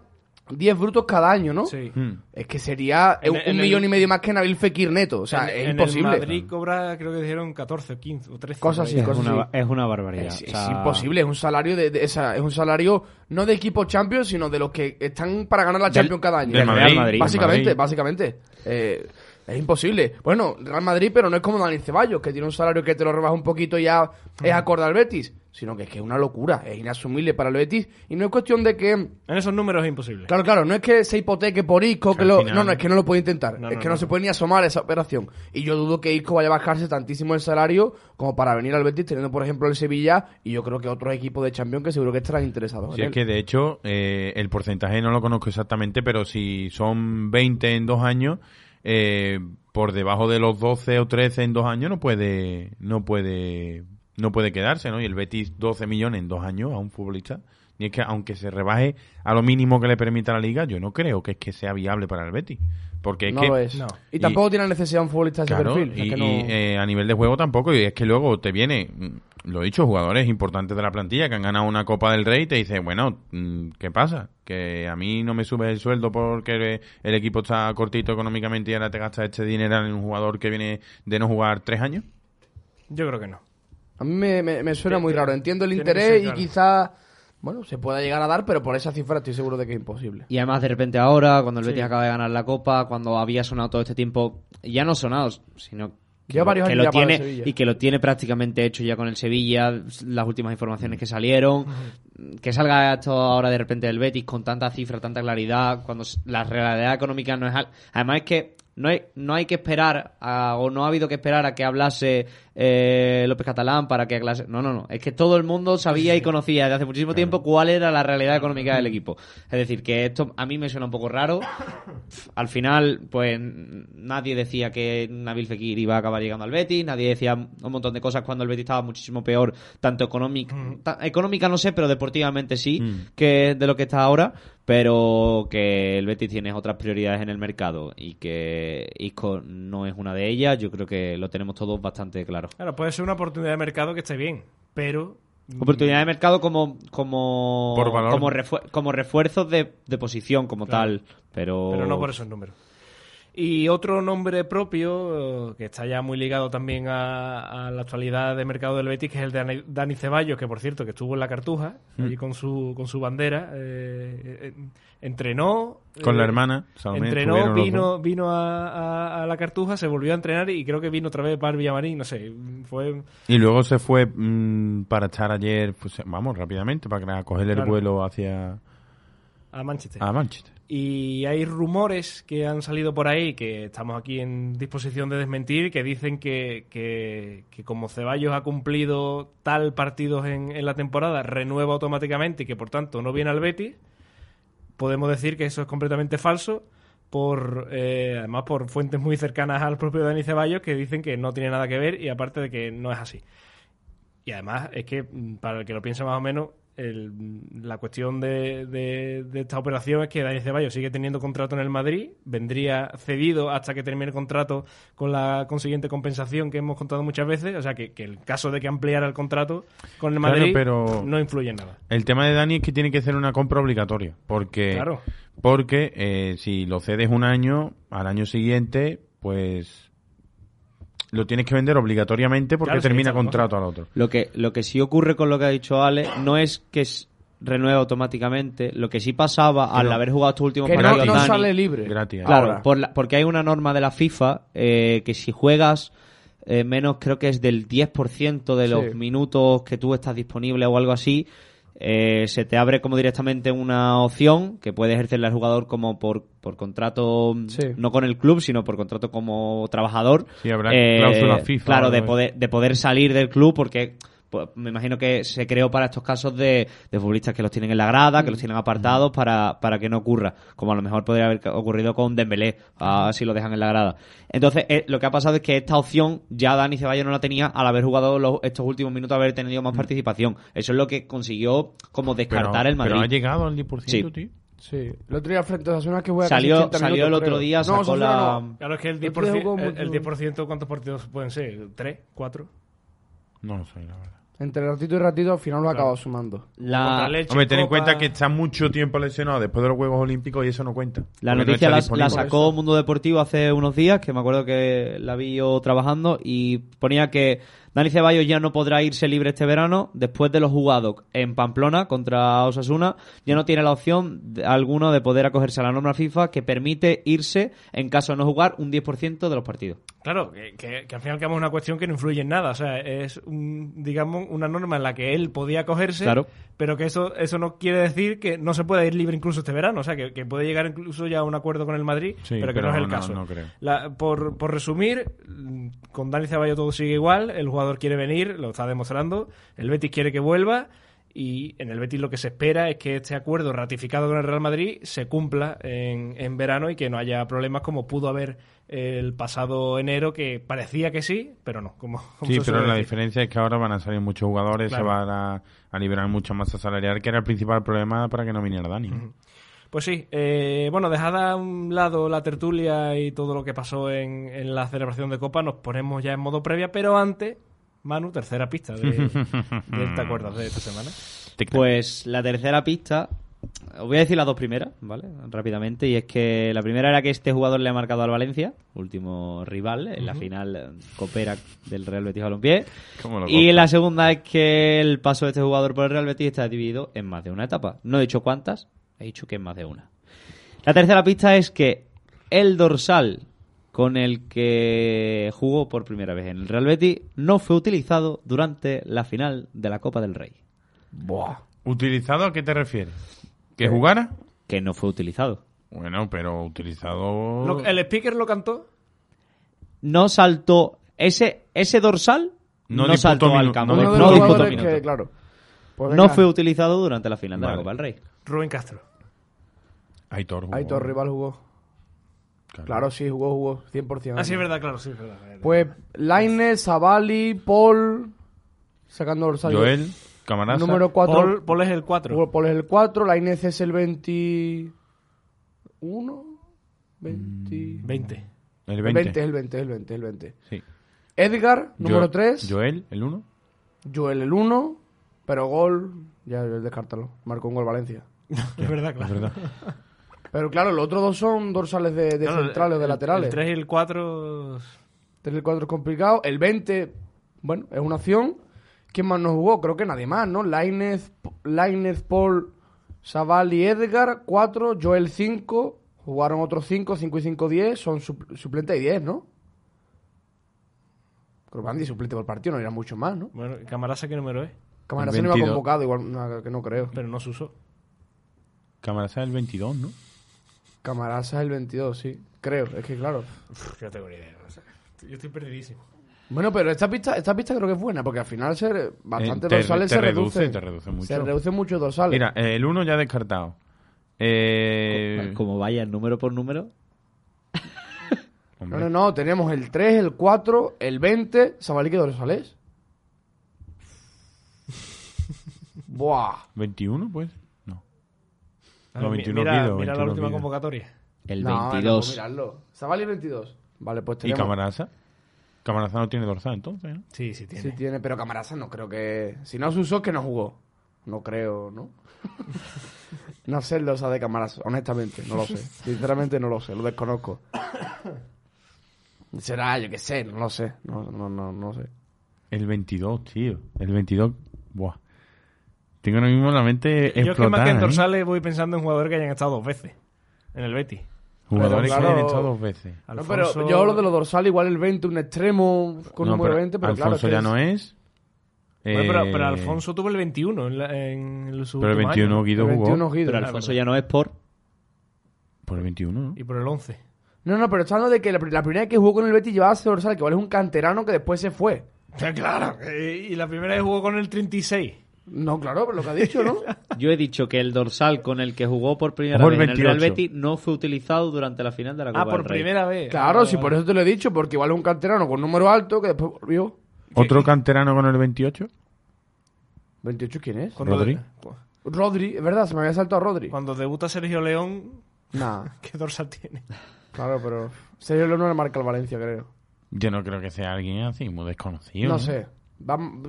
10 brutos cada año, ¿no? Sí. Mm. Es que sería En- un, en el- millón y medio más que Nabil Fekir neto. O sea, En- es en imposible. el Madrid cobra, creo que dijeron 14 o 15 o 13. Cosas así, Es cosas una, así. es una barbaridad. Es, O es sea, imposible, es un salario de, de- esa- es un salario no de equipo Champions, sino de los que están para ganar la Del- Champions cada año. del Madrid, Madrid. Básicamente, Madrid. básicamente. Eh, Es imposible. Bueno, Real Madrid, pero no es como Dani Ceballos, que tiene un salario que te lo rebaja un poquito y ya es acorde al Betis. Sino que es que es una locura, es inasumible para el Betis. Y no es cuestión de que. En esos números es imposible. Claro, claro, no es que se hipoteque por Isco, que al lo... final- no, no, es que no lo puede intentar. No, es no, que no, no. se puede ni asomar a esa operación. Y yo dudo que Isco vaya a bajarse tantísimo el salario como para venir al Betis, teniendo, por ejemplo, el Sevilla y yo creo que otros equipos de Champions que seguro que estarán interesados. Si en es él. que de hecho eh, el porcentaje no lo conozco exactamente, pero si son 20 en dos años, eh, por debajo de los 12 o 13 en dos años no puede, no puede, no puede quedarse, ¿no? Y el Betis 12 millones en dos años a un futbolista. Y es que aunque se rebaje a lo mínimo que le permita la liga, yo no creo que es que sea viable para el Betis. Porque es no que lo es. no. Y, Y- tampoco tiene necesidad un futbolista de ese Claro, perfil. y, es que no- y, eh, a nivel de juego tampoco, y es que luego te viene, mm, lo he dicho, jugadores importantes de la plantilla que han ganado una Copa del Rey y te dice, bueno, mm, ¿qué pasa? Que a mí no me sube el sueldo porque el equipo está cortito económicamente y ahora te gastas este dinero en un jugador que viene de no jugar tres años. Yo creo que no. A mí me, me- me suena Tiene- muy raro. Entiendo el interés y claro. Bueno, se pueda llegar a dar, pero por esa cifra estoy seguro de que es imposible. Y además, de repente ahora, cuando el Betis Sí. acaba de ganar la Copa, cuando había sonado todo este tiempo, ya no sonado, sino que, varios lo ya el tiene y que lo tiene prácticamente hecho ya con el Sevilla, las últimas informaciones que salieron, que salga esto ahora de repente del Betis con tanta cifra, tanta claridad, cuando la realidad económica no es... al- Además es que no hay, no hay que esperar, a- o no ha habido que esperar a que hablase eh, López Catalán para que hablase... No, no, no. Es que todo el mundo sabía y conocía desde hace muchísimo tiempo cuál era la realidad económica del equipo. Es decir, que esto a mí me suena un poco raro. Al final, pues nadie decía que Nabil Fekir iba a acabar llegando al Betis, nadie decía un montón de cosas cuando el Betis estaba muchísimo peor, tanto económica, ta- económica no sé, pero deportivamente sí, Mm. que de lo que está ahora, pero que el Betis tiene otras prioridades en el mercado y que Isco no es una de ellas, yo creo que lo tenemos todos bastante claro. Claro, puede ser una oportunidad de mercado que esté bien, pero... Oportunidad de mercado como como Por valor. como, refuer- como refuerzos de, de posición como Claro. tal, pero Pero no por esos números. Y otro nombre propio, eh, que está ya muy ligado también a, a la actualidad de mercado del Betis, que es el de Dani- Ceballos, que por cierto, que estuvo en la Cartuja, Mm. allí con su, con su bandera, eh, eh, entrenó... Con la eh, hermana, Salomé, Entrenó, vino, vino a, a- a la Cartuja, se volvió a entrenar y creo que vino otra vez para el Villamarín, no sé, fue... Y luego se fue mm, para estar ayer, pues, vamos, rápidamente, para coger el Claro. vuelo hacia a Manchester. a Manchester. Y hay rumores que han salido por ahí que estamos aquí en disposición de desmentir, que dicen que, que, como Ceballos ha cumplido tal partidos en, en la temporada, renueva automáticamente y que por tanto no viene al Betis. Podemos decir que eso es completamente falso, por eh, además por fuentes muy cercanas al propio Dani Ceballos que dicen que no tiene nada que ver y aparte de que no es así. Y además es que, mm, para el que lo piense más o menos, el- la cuestión de, de- de esta operación es que Dani Ceballos sigue teniendo contrato en el Madrid, vendría cedido hasta que termine el contrato con la consiguiente compensación que hemos contado muchas veces, o sea que, que el caso de que ampliara el contrato con el Claro, Madrid pero- no influye en nada. El tema de Dani es que tiene que ser una compra obligatoria, porque Claro. porque eh, si lo cedes un año, al año siguiente, pues lo tienes que vender obligatoriamente porque Claro, termina es contrato al otro. Lo que, lo que sí ocurre con lo que ha dicho Ale no es que s- renueva automáticamente, lo que sí pasaba al no. haber jugado estos últimos Que no, partidos no Dani, sale libre. Gratis. Claro, por la- porque hay una norma de la FIFA eh, que si juegas eh, menos, creo que es del 10% de los Sí. minutos que tú estás disponible o algo así, eh, se te abre como directamente una opción que puede ejercerle al jugador como por, por contrato, Sí. no con el club, sino por contrato como trabajador. Sí, habrá cláusulas FIFA Claro, de poder, de poder salir del club porque pues, me imagino que se creó para estos casos de, de futbolistas que los tienen en la grada, que los tienen apartados para, para que no ocurra, como a lo mejor podría haber ocurrido con Dembélé, ah, si lo dejan en la grada. Entonces, eh, lo que ha pasado es que esta opción ya Dani Ceballos no la tenía al haber jugado los- estos últimos minutos, haber tenido más participación. Eso es lo que consiguió como Pero, descartar el Madrid. pero ha llegado al 10%, Sí. tío. Sí. El otro día frente a Osasuna que juega casi Salió, 80 salió el otro creo. día, No, sacó Osasuna la... no. Claro, es que el El otro día 10%, jugó el, el 10% ¿cuántos partidos pueden ser? ¿Tres? ¿Cuatro? No lo sé, la verdad. Entre ratito y ratito al final lo ha Claro. acabado sumando. La, Hombre, ten en cuenta que está mucho tiempo lesionado después de los Juegos Olímpicos y eso no cuenta. La no noticia la, la sacó Mundo Deportivo hace unos días, que me acuerdo que la vi yo trabajando, y ponía que Dani Ceballos ya no podrá irse libre este verano. Después de lo jugado en Pamplona contra Osasuna, ya no tiene la opción de- alguno de poder acogerse a la norma FIFA que permite irse, en caso de no jugar, un 10% de los partidos. Claro, que, que- que al final es una cuestión que no influye en nada. O sea, es, un, digamos, una norma en la que él podía acogerse, Claro. Pero que eso, eso no quiere decir que no se pueda ir libre incluso este verano. O sea, que, que puede llegar incluso ya a un acuerdo con el Madrid, Sí, pero que pero no es el no, caso. no creo. La- por, por resumir, con Dani Ceballos todo sigue igual. El jugador quiere venir, lo está demostrando. El Betis quiere que vuelva. Y en el Betis lo que se espera es que este acuerdo ratificado con el Real Madrid se cumpla en, en verano y que no haya problemas como pudo haber el pasado enero, que parecía que sí, pero no. Como, como Sí, pero la decir. diferencia es que ahora van a salir muchos jugadores, Claro. se van a, a liberar mucha masa salarial, que era el principal problema para que no viniera Dani. Pues sí, eh, bueno, dejada a un lado la tertulia y todo lo que pasó en, en la celebración de Copa, nos ponemos ya en modo previa, pero antes, Manu, tercera pista de, de ¿te acuerdas de esta semana? Pues la tercera pista, os voy a decir las dos primeras, ¿vale? Rápidamente, y es que la primera era que este jugador le ha marcado al Valencia, último rival, en la final copera del Real Betis Balompié. ¿Cómo lo Y la segunda es que el paso de este jugador por el Real Betis está dividido en más de una etapa. No he dicho cuántas, he dicho que en más de una. La tercera pista es que el dorsal con el que jugó por primera vez en el Real Betis no fue utilizado durante la final de la Copa del Rey. Buah. ¿Utilizado a qué te refieres? ¿Que jugara? Que no fue utilizado. Bueno, pero utilizado... Lo- ¿El speaker lo cantó? No saltó. Ese, ese dorsal No no, disputó saltó al campo. no Uno No, de los disputó jugadores minutos. que, claro. Pues No venga, fue utilizado durante la final de Vale. la Copa del Rey. Rubén Castro. Aitor jugó. Aitor Rival jugó. Claro, sí, jugó, jugó. 100%. Ah, sí, es verdad, claro, sí, es verdad. Pues Lainez, Savali, Paul, sacando dorsal. Joel, Camarasa. Número 4. Paul, Paul es el 4. Paul es el 4, Lainez es el 21. 20. 20. El El 20. 20, es el 20, es el 20, es el 20. Sí. Edgar, número Jo- 3. Joel, el 1. Joel, el 1. Pero gol, ya descártalo. Marcó un gol Valencia. es verdad, claro. Es verdad. Pero claro, los otros dos son dorsales de, de Claro, centrales o de el- laterales. El 3 y el 4. 3 y el 4 es complicado. El 20, bueno, es una opción. ¿Quién más no jugó? Creo que nadie más, ¿no? Lainez, Lainez Paul, Savali, Edgar, 4, Joel 5. Jugaron otros 5, 5 y 5, 10. Son sup- suplente y 10, ¿no? Creo que Andy suplente por partido, no irá mucho más, ¿no? Bueno, Camarasa, ¿qué número es? Camarasa no iba 22. convocado, igual no, que no creo. Pero no se usó. Camarasa el 22, ¿no? Camarasa es el 22, sí. Creo, es que claro. Uf, que no tengo ni idea. yo estoy perdidísimo. Bueno, pero esta pista, esta pista creo que es buena, porque al final se, bastante Eh, te- dorsales te se reduce, reducen. te reduce mucho. Se reduce mucho dorsales. Mira, eh, el 1 ya descartado. Eh, Como vaya número por número. No, no, no, tenemos el 3, el 4, el 20. ¿Sabalí qué dorsales? Buah. 21, pues. No. A No, ver, mi- 21 mira, mira la 21 última convocatoria. El No, no, 22. pues mirarlo. Sabalí 22. Vale, pues ¿Y tenemos... Camarasa? Camarasa no tiene dorsal entonces, ¿no? Sí, sí tiene. Sí tiene, pero Camarasa no creo que... Si no se usó, es que no jugó. No creo, ¿no? no sé el dorsal de Camarasa, honestamente, no lo sé. Sinceramente no lo sé, lo desconozco. Será, yo qué sé, no lo sé. No, no, no, no sé. El 22, tío. El 22. Buah. Tengo ahora mismo la mente Yo es que más que en explotada, ¿eh? dorsales voy pensando en jugadores que hayan estado dos veces en el Betis. Jugadores Pero que hayan estado dos veces. No, pero yo hablo de los dorsales, igual el 20, un extremo con No, número pero 20, pero Alfonso claro. ya no es. Bueno, pero, Eh, pero Alfonso tuvo el 21 en, la- en su Pero el último 21 año, Guido el jugó. 21 Guido. Pero Alfonso ya no es por. Por el 21, ¿no? y por el 11. No, no, pero está hablando de que la, la primera vez que jugó con el Betis llevaba ese dorsal, que igual es un canterano que después se fue. claro. Y la primera vez jugó con el 36. No, claro, pero lo que ha dicho, ¿no? Yo he dicho que el dorsal con el que jugó por primera vez en el Real 28. Betis no fue utilizado durante la final de la Copa Ah, por del Rey. primera vez. Claro, Ah, si vale. por eso te lo he dicho, porque igual es un canterano con número alto que después volvió. ¿Otro canterano con el 28? ¿28 quién es? Cuando Rodri. Rodri, es verdad, se me había saltado Rodri. Cuando debuta Sergio León, Nah, ¿qué dorsal tiene? claro, pero Sergio León no le marca al Valencia, creo. Yo no creo que sea alguien así, muy desconocido. No sé.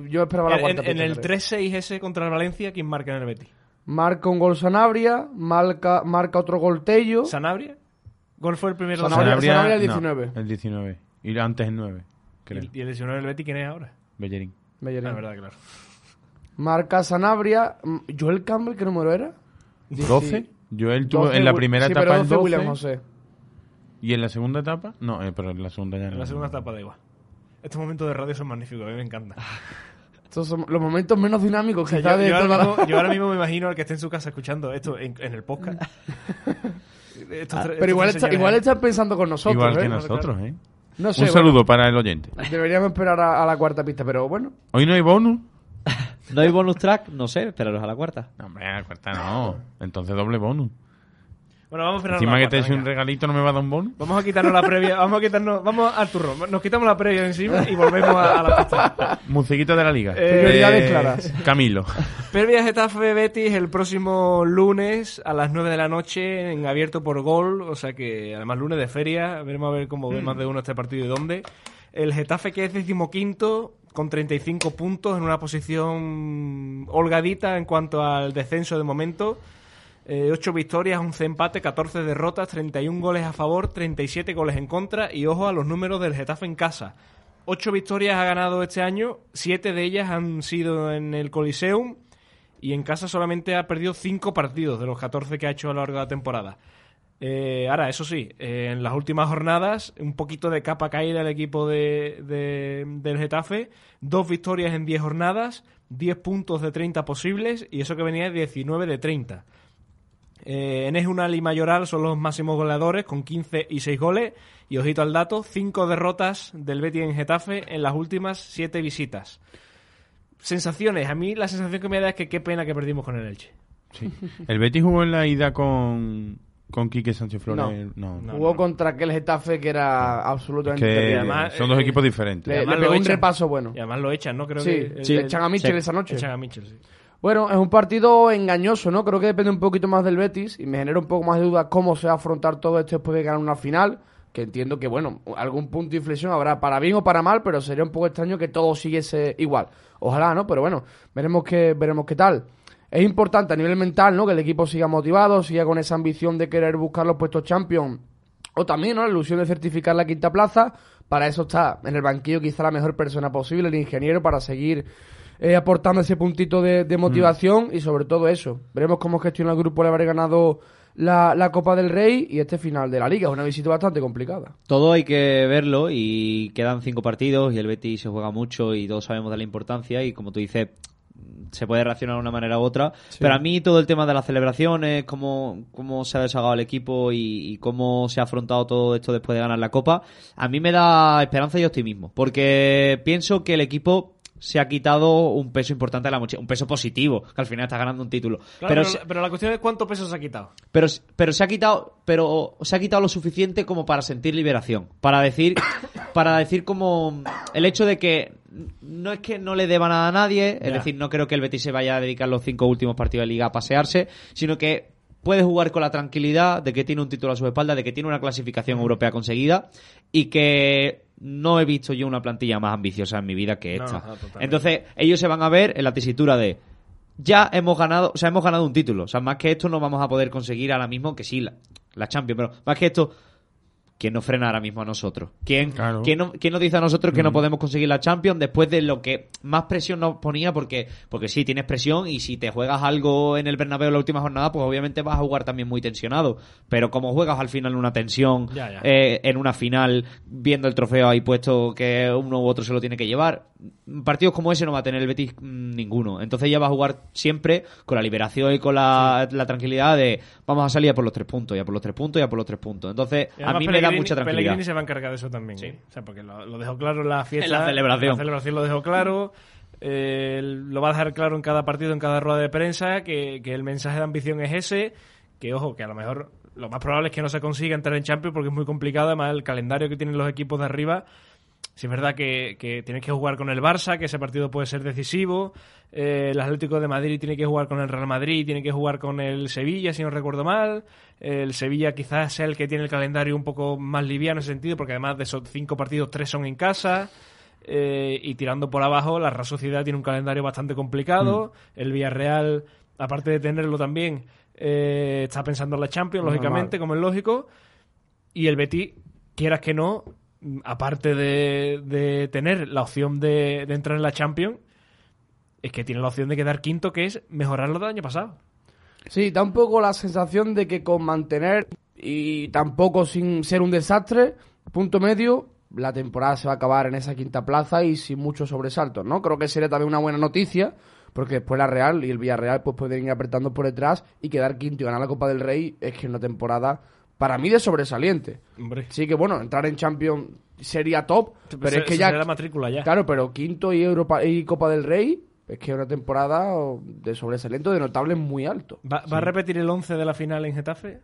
Yo esperaba la En, cuarta en- en el creo. 3-6 contra el Valencia, ¿quién marca en el Betis? Marca un gol Sanabria, marca, marca otro gol Tello. ¿Sanabria? ¿Gol fue el primero? Sanabria- de Sanabria el no, 19. el 19. Y antes el 9, creo. ¿Y, y el 19 del Betis quién es ahora? Bellerín. Bellerín. La verdad, claro. Marca Sanabria. Joel Campbell, ¿qué número era? 12. Joel tuvo 12, en la primera sí, etapa pero el 12 12. William José. ¿Y en la segunda etapa? No, eh, pero en la segunda ya no. En la segunda etapa da igual. Estos momentos de radio son magníficos, a mí me encanta. Estos son los momentos menos dinámicos O sea, quizás yo, de yo toda ahora la- mismo, yo ahora mismo me imagino al que esté en su casa escuchando esto en, en el podcast. Estos tres- Pero igual, está, igual están pensando con nosotros, Igual que ¿eh? nosotros, ¿eh? No sé, Un saludo para el oyente. deberíamos esperar a, a la cuarta pista, pero bueno. Hoy no hay bonus. ¿No hay bonus track? No sé, esperaros a la cuarta. No, hombre, a la cuarta no. Entonces doble bonus. Bueno, vamos a esperar a Encima que te cuarta, eche un regalito no me va a dar un bonus. Vamos a quitarnos la previa, vamos a quitarnos, vamos al turno, nos quitamos la previa encima y volvemos a, a la pista. Musiquita de la liga. Eh, Prioridades claras. Camilo. Previa Getafe Betis el próximo lunes a las 9 de la noche en abierto por gol, o sea que además lunes de feria, veremos a ver cómo ve más de uno este partido y dónde. El Getafe que es decimoquinto con 35 puntos en una posición holgadita en cuanto al descenso de momento. Eh, 8 victorias, 11 empates, 14 derrotas, 31 goles a favor, 37 goles en contra y ojo a los números del Getafe en casa. 8 victorias ha ganado este año, 7 de ellas han sido en el Coliseum y en casa solamente ha perdido 5 partidos de los 14 que ha hecho a lo largo de la temporada. Eh, ahora, eso sí, eh, en las últimas jornadas, un poquito de capa caída el equipo de, de- del Getafe. Dos victorias en 10 jornadas, 10 puntos de 30 posibles y eso que venía de 19 de 30. Eh, Enes Unal y Mayoral son los máximos goleadores con 15 y 6 goles. Y ojito al dato, 5 derrotas del Betis en Getafe en las últimas 7 visitas. Sensaciones, a mí la sensación que me da es que qué pena que perdimos con el Elche. Sí. El Betis jugó en la ida con, con Quique Sánchez Flores. No, No. Jugó contra aquel Getafe que era absolutamente Que terrible. además, son dos eh, equipos diferentes. Le, además le lo pegó un echan. repaso bueno. Y además lo echan, ¿no? Creo Sí, que sí, el- echan a Mitchell sí. esa noche. echan a Mitchell, sí. Bueno, es un partido engañoso, ¿no? Creo que depende un poquito más del Betis y me genera un poco más de duda cómo se va a afrontar todo esto después de ganar una final. Que entiendo que, bueno, algún punto de inflexión habrá para bien o para mal, pero sería un poco extraño que todo siguiese igual. Ojalá, ¿no? Pero bueno, veremos qué, veremos qué tal. Es importante a nivel mental, ¿no? Que el equipo siga motivado, siga con esa ambición de querer buscar los puestos Champions. O también, ¿no? La ilusión de certificar la quinta plaza. Para eso está en el banquillo quizá la mejor persona posible, el ingeniero, para seguir eh, aportando ese puntito de, de motivación y sobre todo eso. Veremos cómo gestiona el grupo el haber ganado la, la Copa del Rey y este final de la Liga. Es una visita bastante complicada. Todo hay que verlo y quedan cinco partidos y el Betis se juega mucho y todos sabemos de la importancia y como tú dices se puede reaccionar de una manera u otra pero a mí todo el tema de las celebraciones cómo, cómo se ha desagado el equipo y, y cómo se ha afrontado todo esto después de ganar la Copa a mí me da esperanza y optimismo porque pienso que el equipo se ha quitado un peso importante de la mochila, un peso positivo, que al final está ganando un título. Claro, pero, pero, se- pero la cuestión es cuánto peso se ha quitado. pero, pero se ha quitado, pero se ha quitado lo suficiente como para sentir liberación, para decir, para decir como el hecho de que no es que no le deba nada a nadie, es Ya. decir, no creo que el Betis se vaya a dedicar los cinco últimos partidos de liga a pasearse, sino que puede jugar con la tranquilidad de que tiene un título a su espalda, de que tiene una clasificación europea conseguida y que no he visto yo una plantilla más ambiciosa en mi vida que esta. no. Entonces, ellos se van a ver en la tesitura de ya hemos ganado, o sea, hemos ganado un título. O sea, más que esto no vamos a poder conseguir ahora mismo que sí, la, la Champions, pero más que esto, ¿quién nos frena ahora mismo a nosotros? ¿Quién, Claro. quién, no- quién nos dice a nosotros que no podemos conseguir la Champions después de lo que más presión nos ponía? Porque, porque sí, tienes presión y si te juegas algo en el Bernabéu en la última jornada, pues obviamente vas a jugar también muy tensionado. Pero como juegas al final una tensión Ya, ya. eh, en una final, viendo el trofeo ahí puesto que uno u otro se lo tiene que llevar, partidos como ese no va a tener el Betis mm, ninguno. Entonces ya va a jugar siempre con la liberación y con la, la tranquilidad de vamos a salir a por los tres puntos, ya por los tres puntos, ya por los tres puntos. Entonces a mí me da mucha tranquilidad. Pellegrini se va a encargar de eso también. ¿eh? O sea, porque lo, lo dejó claro en la fiesta. En la celebración. La celebración lo dejó claro. eh, lo va a dejar claro en cada partido, en cada rueda de prensa, que, que el mensaje de ambición es ese. Que ojo, que a lo mejor lo más probable es que no se consiga entrar en Champions porque es muy complicado. Además, el calendario que tienen los equipos de arriba. Si es verdad que, que tienes que jugar con el Barça, que ese partido puede ser decisivo. eh, el Atlético de Madrid tiene que jugar con el Real Madrid, tiene que jugar con el Sevilla, si no recuerdo mal. El Sevilla quizás sea el que tiene el calendario un poco más liviano en ese sentido, porque además de esos cinco partidos, tres son en casa. Eh, y tirando por abajo, la Real Sociedad tiene un calendario bastante complicado. El Villarreal, aparte de tenerlo también, eh, está pensando en la Champions, Normal. lógicamente, como es lógico. Y el Betis, quieras que no, mm, aparte de, de tener la opción de, entrar en la Champions, es que tiene la opción de quedar quinto, que es mejorar lo del año pasado. Sí, da un poco la sensación de que con mantener y tampoco sin ser un desastre, punto medio, la temporada se va a acabar en esa quinta plaza y sin muchos sobresaltos, ¿no? Creo que sería también una buena noticia, porque después la Real y el Villarreal pues pueden ir apretando por detrás y quedar quinto y ganar la Copa del Rey es que es una temporada para mí de sobresaliente. Hombre, Sí que bueno, entrar en Champions sería top, pero es que ya la matrícula ya. Claro, pero quinto y Europa y Copa del Rey es que es una temporada de sobresaliente de notables muy alto. ¿Va, va a repetir el 11 de la final en Getafe?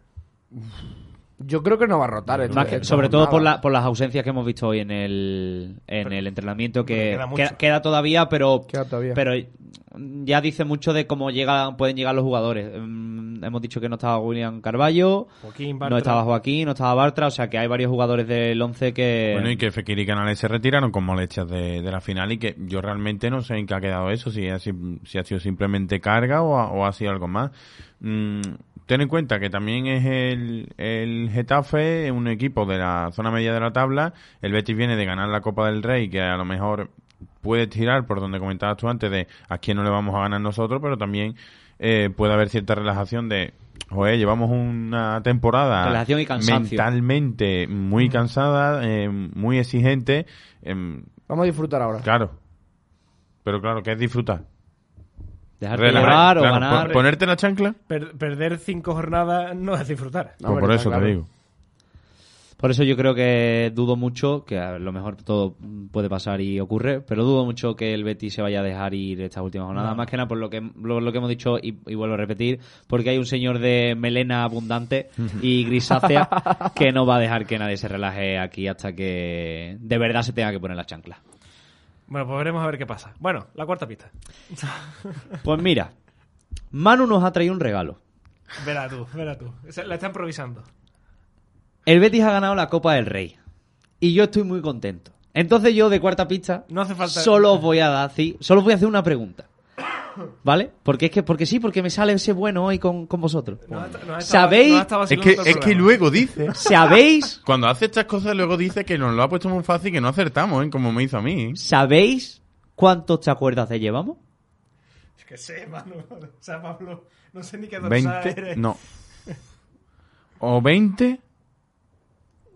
Yo creo que no va a rotar. esta- Más que- esta sobre todo por, la- por las ausencias que hemos visto hoy en el, en el entrenamiento, que queda mucho. queda, queda todavía, pero, Queda todavía. pero ya dice mucho de cómo llega, pueden llegar los jugadores. Mm, hemos dicho que no estaba William Carballo, Joaquín, no estaba Joaquín, no estaba Bartra, o sea que hay varios jugadores del 11 que... Bueno, y que Fekir y Canales se retiraron con molestias de, de la final y que yo realmente no sé en qué ha quedado eso, si ha, si, si ha sido simplemente carga o ha, o ha sido algo más. Mm, ten en cuenta que también es el, el Getafe, un equipo de la zona media de la tabla. El Betis viene de ganar la Copa del Rey, que a lo mejor puede tirar por donde comentabas tú antes de a quién no le vamos a ganar nosotros, pero también eh, puede haber cierta relajación de, joder, llevamos una temporada Relajación y cansancio. mentalmente muy cansada, eh, muy exigente, em, Vamos a disfrutar ahora. claro. Pero claro, ¿qué es disfrutar? Dejarte Relajar, llevar o claro, ganar. pon- ¿Ponerte la chancla? Per- perder cinco jornadas no es disfrutar. No, Pues por eso está te claro. digo. Por eso yo creo que dudo mucho, que a lo mejor todo puede pasar y ocurre, pero dudo mucho que el Betis se vaya a dejar ir estas últimas jornadas. Más que nada por lo que, lo, lo que hemos dicho y, y vuelvo a repetir, porque hay un señor de melena abundante y grisácea que no va a dejar que nadie se relaje aquí hasta que de verdad se tenga que poner la chancla. Bueno, pues veremos a ver qué pasa. Bueno, la cuarta pista. Pues mira, Manu nos ha traído un regalo. Verá tú, verá tú. La está improvisando. El Betis ha ganado la Copa del Rey y yo estoy muy contento. Entonces yo de cuarta pista No hace falta- solo os voy a dar, sí, solo os voy a hacer una pregunta. ¿Vale? Porque es que porque sí, porque me sale ese bueno hoy con, con vosotros. No no ¿Sabéis? no Es que, es que luego dice, ¿Sabéis? cuando hace estas cosas, luego dice que nos lo ha puesto muy fácil y que no acertamos, ¿eh? como me hizo a mí. ¿Sabéis cuántos te acuerdas de llevamos? Es que sé, mano. O sea, Pablo, no sé ni qué dorsal 20, eres. no. O 20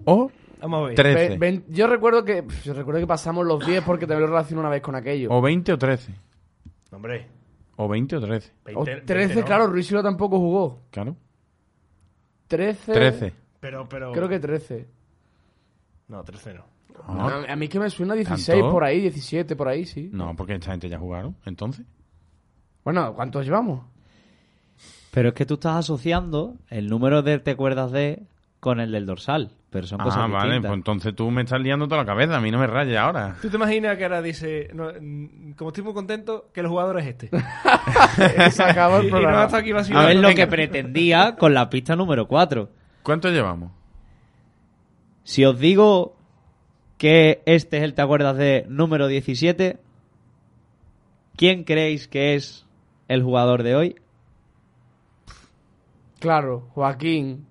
o Vamos a ver. 13. Ve- ven- yo recuerdo que yo recuerdo que pasamos los 10 porque te lo relaciono una vez con aquello. O 20 o 13. Hombre, O 20 o 13. 20, O 20 13, no. claro, Ruiz Silva tampoco jugó. Claro. 13. 13. Pero, pero... Creo que 13. No, 13 no. Ah, A, a mí que me suena 16 ¿Tanto? por ahí, 17 por ahí, sí. No, porque esta gente ya jugaron, entonces. Bueno, ¿cuántos llevamos? Pero es que tú estás asociando el número de te acuerdas de con el del dorsal. Pero son cosas Ah, vale, distintas. pues entonces tú me estás liando toda la cabeza, a mí no me rayes ahora. ¿Tú te imaginas que ahora dice, no, mm, como estoy muy contento, que el jugador es este? Se acabó el y, y no programa. hasta aquí A ver lo Venga. que pretendía con la pista número 4. ¿Cuánto llevamos? Si os digo que este es el te acuerdas de número 17, ¿quién creéis que es el jugador de hoy? Claro, Joaquín.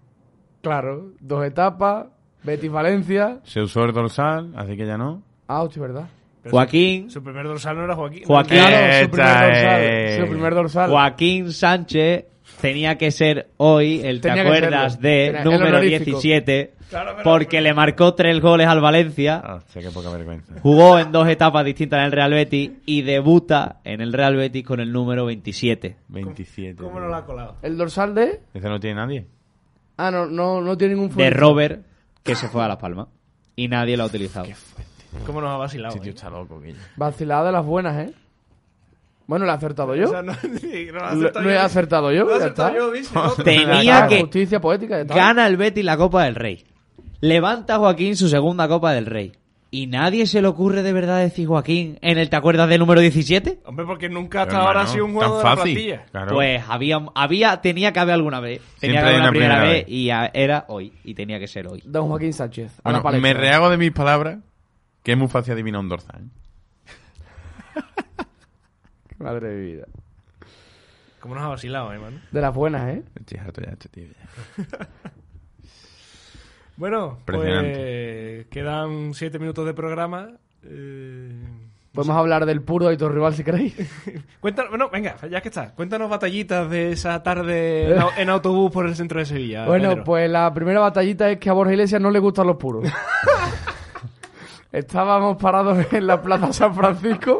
Claro, dos etapas. Betis Valencia. Se usó el dorsal, así que ya no. Ah, hostia, ¿verdad? Pero Joaquín, Su, su primer dorsal no era Joaquín. Joaquín. Claro, su primer dorsal. es- Su primer dorsal. Joaquín Sánchez tenía que ser hoy el te Tenía acuerdas de Tenía- número honorífico. 17 Claro, pero- porque le marcó tres goles al Valencia. Ah, sé qué poca vergüenza. Jugó en dos etapas distintas en el Real Betis y debuta en el Real Betis con el número 27. 27. ¿Cómo no lo ha colado? El dorsal de. Ese no tiene nadie. Ah, no, no, no tiene ningún De. Robert, que se fue a Las Palmas. Y nadie lo ha utilizado. ¿Cómo nos ha vacilado? Este tío eh? está loco. Vacilada de las buenas, ¿eh? Bueno, ¿lo he acertado yo? O sea, no, lo he Lo, acertado he yo. acertado yo, Lo he acertado yo, otro. Tenía que... Justicia poética. Gana el Betis la Copa del Rey. Levanta Joaquín su segunda Copa del Rey. ¿Y nadie se le ocurre de verdad decir Joaquín en el te acuerdas del número 17? Hombre, porque nunca hasta Pero, ahora ha hermano, sido un tan juego de la fácil. plantilla. Claro. Pues había, había, tenía que haber alguna vez. Tenía Siempre que haber una primera, primera vez, vez. y a- era hoy. Y tenía que ser hoy. Don Joaquín Sánchez. a Bueno, me rehago de mis palabras, que es muy fácil adivinar un dorsal. ¿eh? Madre de mi vida. ¿Cómo nos ha vacilado, eh, mano? De las buenas, ¿eh? Estoy harto ya, este tío. ya. Bueno, pues que quedan siete minutos de programa. Eh, Podemos hablar del puro de tu rival si queréis. Cuéntanos, bueno, venga, ya que está. Cuéntanos batallitas de esa tarde en autobús por el centro de Sevilla. Bueno, Pedro. pues la primera batallita es que a Borja Iglesias no le gustan los puros. Estábamos parados en la Plaza San Francisco.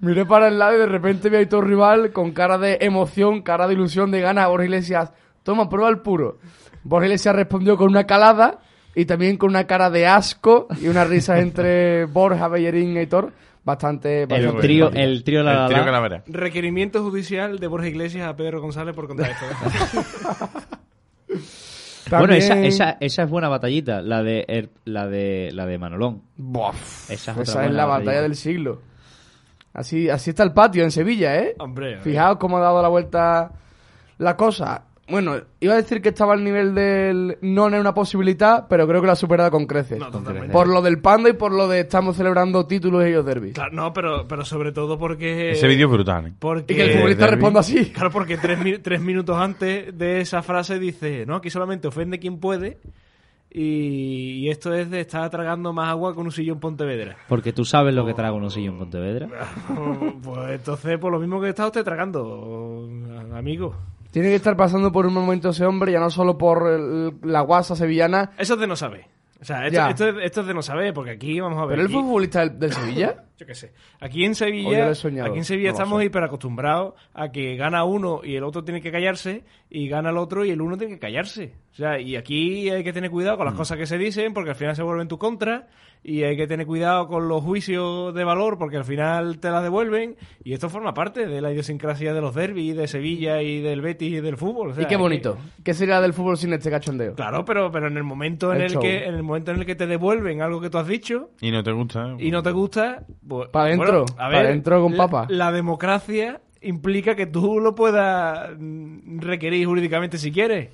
Miré para el lado y de repente vi a tu rival con cara de emoción, cara de ilusión, de ganas. Borja Iglesias, toma, prueba el puro. Borja Iglesias respondió con una calada y también con una cara de asco y una risa entre Borja, Bellerín y Heitor. Bastante, El bastante trío, el trío la, la, El trío la. Calavera. Requerimiento judicial de Borja Iglesias a Pedro González por contar esto. Bueno, esa, esa, esa es buena batallita, la de er- la de la de Manolón. Bof, Esa esa es es, otra buena la batalla. batalla del siglo. Así, así está el patio en Sevilla, ¿eh? Hombre, Fijaos cómo ha dado la vuelta la cosa. Bueno, iba a decir que estaba al nivel del no es una posibilidad, pero creo que lo ha superado con creces. No, totalmente. por lo del panda y por lo de estamos celebrando títulos y ellos derbis. Claro, no, pero, pero sobre todo porque... Ese vídeo es brutal, ¿eh? Porque... Y que el futbolista responda así. Claro, porque tres, tres minutos antes de esa frase dice, no, aquí solamente ofende quien puede y, y esto es de estar tragando más agua con un sillón Pontevedra. Porque tú sabes lo que trago un sillo en Pontevedra. pues entonces, por lo mismo que está usted tragando, amigo. Tiene que estar pasando por un momento ese hombre, ya no solo por el- la guasa sevillana, Eso es de no saber. O sea, esto, Ya. esto es, esto es de no saber, porque aquí, vamos a ver... pero él aquí- fue futbolista del, del Sevilla. Yo qué sé. Aquí en O yo Sevilla, lo he soñado. aquí en Sevilla No lo estamos sé. hiper acostumbrados a que gana uno y el otro tiene que callarse, y gana el otro y el uno tiene que callarse. O sea, y aquí hay que tener cuidado Mm. con las cosas que se dicen, porque al final se vuelven tu contra, y hay que tener cuidado con los juicios de valor, porque al final te las devuelven, y esto forma parte de la idiosincrasia de los derbis, de Sevilla y del Betis y del fútbol. O sea, y qué es que- bonito. ¿Qué sería del fútbol sin este cachondeo? Claro, pero, pero en el momento en El show. que en el momento en el que te devuelven algo que tú has dicho, Y no te gusta. ¿eh? y no te gusta, pues, Pa' dentro, bueno, a pa' dentro con la- papa. La, democracia implica que tú lo puedas mm, requerir jurídicamente si quieres,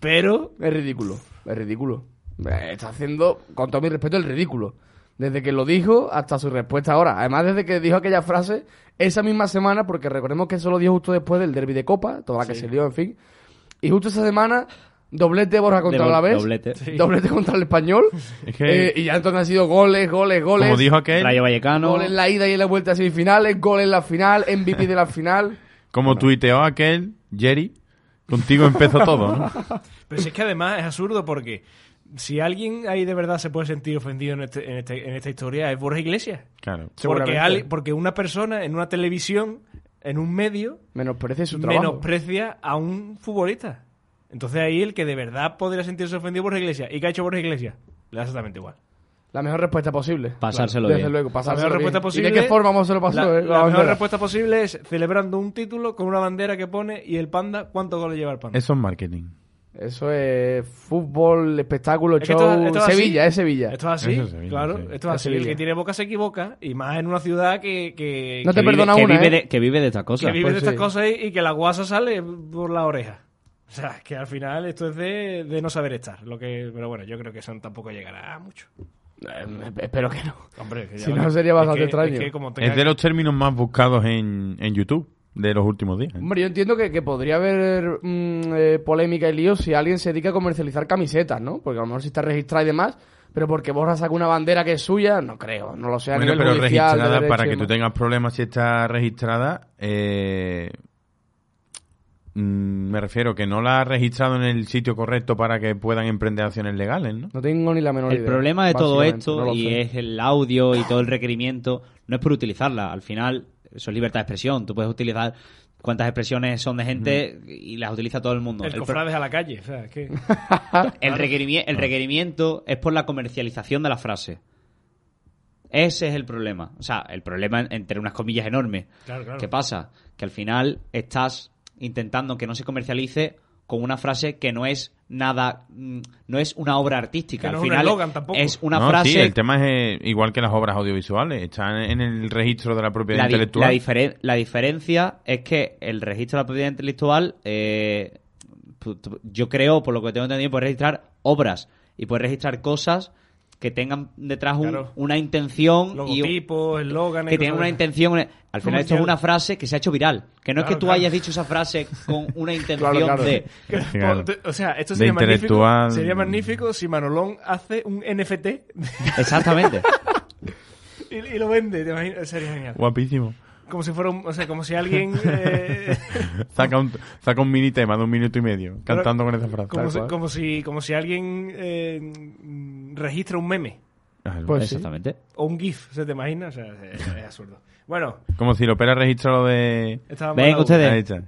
pero Es ridículo, es ridículo. Eh, Está haciendo, con todo mi respeto, el ridículo. Desde que lo dijo hasta su respuesta ahora. Además, desde que dijo aquella frase, esa misma semana, porque recordemos que eso lo dijo justo después del derby de Copa, toda la que se dio, en fin. Y justo esa semana, doblete Borja contra De- la vez. doblete. Doblete contra el español. Es que- Eh, y ya entonces han sido goles, goles, goles. Como dijo aquel, Rayo Vallecano. Gol en la ida y en la vuelta a semifinales, gol en la final, MVP de la final. como tuiteó aquel, Jerry, contigo empezó todo, ¿no? pero si es que además es absurdo porque si alguien ahí de verdad se puede sentir ofendido en, este- en, este- en esta historia es Borja Iglesias. Claro. Porque, porque una persona en una televisión, en un medio, Menosprecia su trabajo. menosprecia a un futbolista. Entonces ahí el que de verdad podría sentirse ofendido por Borja Iglesias. ¿Y qué ha hecho Borja Iglesias? Le da exactamente igual. La mejor respuesta posible. Pasárselo Desde bien. luego, La pasárselo mejor bien. respuesta posible. ¿Y de qué forma vamos se lo pasó? La, eh? la La mejor respuesta posible es celebrando un título con una bandera que pone y el panda, ¿cuántos goles lleva el panda? Eso es marketing. Eso es fútbol, espectáculo, Es show. esto- esto es así. Sevilla, es Sevilla. Esto es así, Eso es Sevilla, claro. Esto es Es así. El Sevilla. que tiene boca se equivoca y más en una ciudad que, que, No que te vive- perdona que una, vive ¿eh? de, que vive de estas cosas. que vive pues de estas sí. cosas y, y que la guasa sale por la oreja. O sea, que al final esto es de, de no saber estar. Lo que, pero bueno, yo creo que eso tampoco llegará a mucho. Eh, espero que no. Hombre, que ya Si no, sería es bastante que- extraño. es que como tenga- Es de los términos más buscados en, en YouTube de los últimos días. ¿eh? Hombre, yo entiendo que, que podría haber mm, eh, polémica y lío si alguien se dedica a comercializar camisetas, ¿no? Porque a lo mejor si está registrada y demás, pero porque Borja saca una bandera que es suya, no creo, no lo sé. a Bueno, nivel pero judicial, registrada, para que tú tengas problemas si está registrada, eh, mm, me refiero que no la has registrado en el sitio correcto para que puedan emprender acciones legales, ¿no? No tengo ni la menor El idea. problema de todo esto, no y sé. es el audio y todo el requerimiento, no es por utilizarla. Al final, eso es libertad de expresión. Tú puedes utilizar cuántas expresiones son de gente y las utiliza todo el mundo. El El pro- cofrades a la calle. O sea, es que... el, requerimi- el requerimiento es por la comercialización de la frase. Ese es el problema. O sea, el problema en- entre unas comillas enormes. Claro, claro. ¿Qué pasa? Que al final estás intentando que no se comercialice con una frase que no es nada, mm, no es una obra artística. Que no al es un final tampoco. es una no, frase sí, el tema es eh, igual que las obras audiovisuales, están en el registro de la propiedad la, intelectual. la diferen- la diferencia es que el registro de la propiedad intelectual, eh, pu- tu- yo creo, por lo que tengo entendido, puede registrar obras y puede registrar cosas que tengan detrás un- Claro. una intención y Logotipos, eslóganes... que tengan una intención. Al final esto es una frase que se ha hecho viral. Que no es que tú claro. hayas dicho esa frase con una intención Claro, claro. de... O sea, esto sería magnífico, sería magnífico si Manolón hace un NFT Exactamente. y, y lo vende. ¿te imaginas? Sería genial. Guapísimo. Como si fuera un, o sea, como si alguien eh, Saca un, saca un mini tema de un minuto y medio cantando con esa frase. como, si, como si como si alguien eh, registra un meme Ah, Pues sí. Exactamente. o un GIF, ¿se te imagina? O sea, es, es absurdo. Bueno, Como si Lopera registra lo de... mal- ustedes.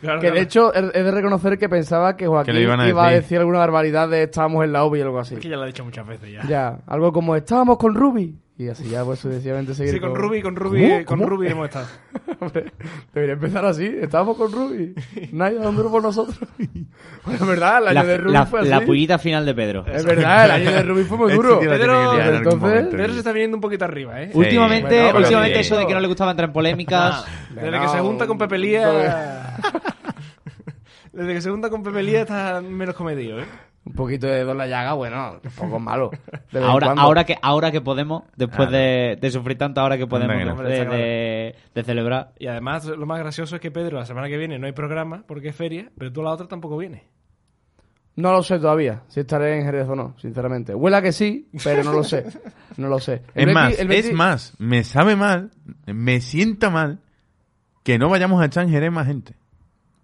Claro, Que de hecho he de reconocer que pensaba que Joaquín Que le iban a iba a decir. alguna barbaridad de estábamos en la OBI o algo así. Es que ya lo he dicho muchas veces ya. Ya, algo como estábamos con Ruby. Y así ya pues sucesivamente seguir Sí, con Ruby, con Ruby, ¿Cómo? con ¿Cómo? Ruby hemos estado. Hombre, debería empezar así. Estábamos con Ruby. Nadie dando duro por nosotros. Bueno, es verdad, el año La, de Ruby la- fue así. la pullita final de Pedro. Es verdad, el año de Ruby fue muy Este duro. Pedro- entonces, momento. Pedro se está viniendo un poquito arriba, ¿eh? Sí. Últimamente, Bueno, últimamente eso de que no le gustaba entrar en polémicas... Desde No, que se junta con Pepe Lía... Desde que se junta con Pepe Lía está menos comedido, ¿eh? Un poquito de Don la llaga, bueno, tampoco es malo. De Ahora, ahora que ahora que podemos, después Claro. de, de sufrir tanto, ahora que podemos de, de- de celebrar. Y además, lo más gracioso es que Pedro, la semana que viene no hay programa porque es feria, pero tú la otra tampoco vienes. No lo sé todavía, si estaré en Jerez o no, sinceramente. Huela que sí, pero no lo sé. No lo sé. Es más, el es más, me sabe mal, me sienta mal que no vayamos a echar en Jerez más gente.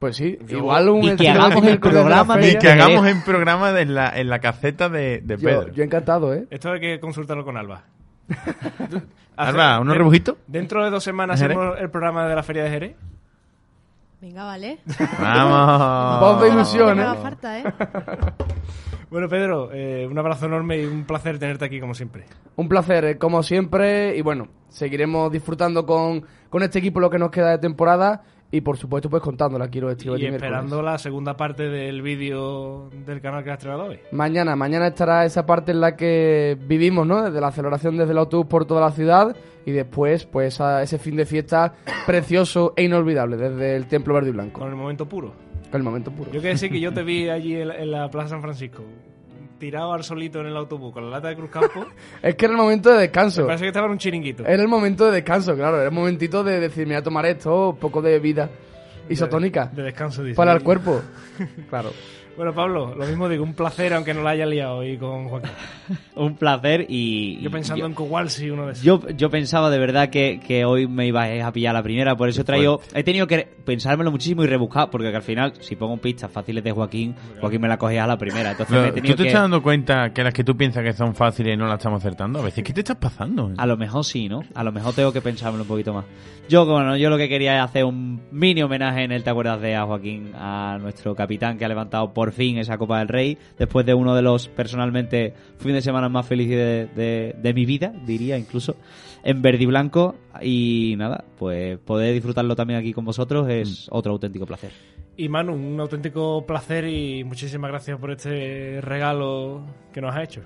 Pues sí, igual un Y que hagamos de el de programa de- feria. Y que hagamos en programa de- en la, en la caseta de, de Pedro. Yo, yo encantado, ¿eh? Esto hay que consultarlo con Alba. Alba, ¿unos de- rebujitos? Dentro de dos semanas hacemos el programa de la Feria de Jerez. Venga, vale. Vamos. Voz de ilusión, No ¿eh? me haga falta, ¿eh? Bueno, Pedro, eh, un abrazo enorme y un placer tenerte aquí como siempre. Un placer, eh, como siempre. Y bueno, seguiremos disfrutando con, con este equipo lo que nos queda de temporada. Y por supuesto, pues contándola, quiero estilo Y esperando la segunda parte del vídeo del canal que has estrenado hoy. Mañana, mañana estará esa parte en la que vivimos, ¿no? Desde la celebración desde el autobús por toda la ciudad y después, pues, a ese fin de fiesta precioso e inolvidable desde el Templo Verde y Blanco. Con el momento puro. Con el momento puro. Yo que decir que yo te vi allí en la, en la Plaza San Francisco, tirado al solito en el autobús con la lata de Cruz Campo. Es que era el momento de descanso. Parece que estaba en un chiringuito. Era el momento de descanso, claro. Era el momentito de decir, me voy a tomar esto, un poco de vida isotónica De descanso, dice. para el cuerpo. Claro. Bueno, Pablo, lo mismo digo, un placer aunque no la haya liado hoy con Joaquín. Un placer y... Yo pensando yo- en Kowalski, uno de esos. Yo, yo pensaba de verdad que, que hoy me iba a pillar la primera, por eso he traído. He tenido que pensármelo muchísimo y rebuscar, porque que al final, si pongo pistas fáciles de Joaquín, Joaquín me la cogía a la primera. Entonces me he Pero, tenido ¿Tú te que. estás dando cuenta que las que tú piensas que son fáciles no las estamos acertando? A veces, ¿qué te estás pasando? A lo mejor sí, ¿no? A lo mejor tengo que pensármelo un poquito más. Yo, bueno, yo lo que quería es hacer un mini homenaje en el Te acuerdas de a Joaquín, a nuestro capitán que ha levantado por fin esa Copa del Rey, después de uno de los personalmente fin de semana más felices de, de- de mi vida, diría incluso, en verde y blanco. Y nada, pues poder disfrutarlo también aquí con vosotros es otro auténtico placer. Y Manu, un auténtico placer y muchísimas gracias por este regalo que nos has hecho.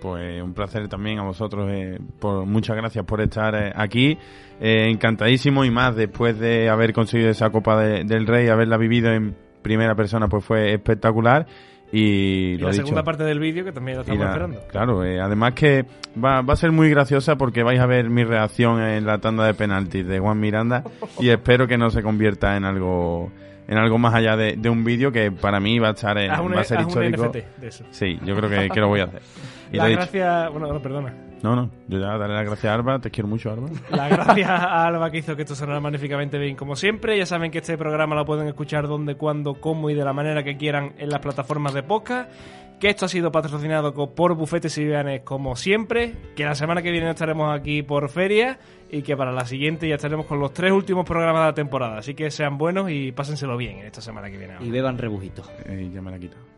Pues un placer también a vosotros. eh, por, muchas gracias por estar eh, aquí. Eh, encantadísimo y más después de haber conseguido esa Copa de- del Rey, haberla vivido en primera persona, pues fue espectacular. Y, Y lo la dicho, segunda parte del vídeo que también la estamos la- esperando. Claro, eh, además que va, va a ser muy graciosa porque vais a ver mi reacción en la tanda de penaltis de Juan Miranda y espero que no se convierta en algo en algo más allá de, de un vídeo que para mí va a estar en- un, va a ser haz un histórico. NFT de eso. Sí, yo creo que, que lo voy a hacer. Y Las gracias... Bueno, no, perdona. No, no, yo ya daré las gracias a Alba, te quiero mucho, Alba. Las gracias a Alba que hizo que esto sonara magníficamente bien como siempre. Ya saben que este programa lo pueden escuchar donde, cuando, cómo y de la manera que quieran en las plataformas de podcast. Que esto ha sido patrocinado por Bufetes y Vianes como siempre. Que la semana que viene estaremos aquí por feria. Y que para la siguiente ya estaremos con los tres últimos programas de la temporada. Así que sean buenos y pásenselo bien en esta semana que viene. Y beban rebujito. Eh, ya me la he quitado.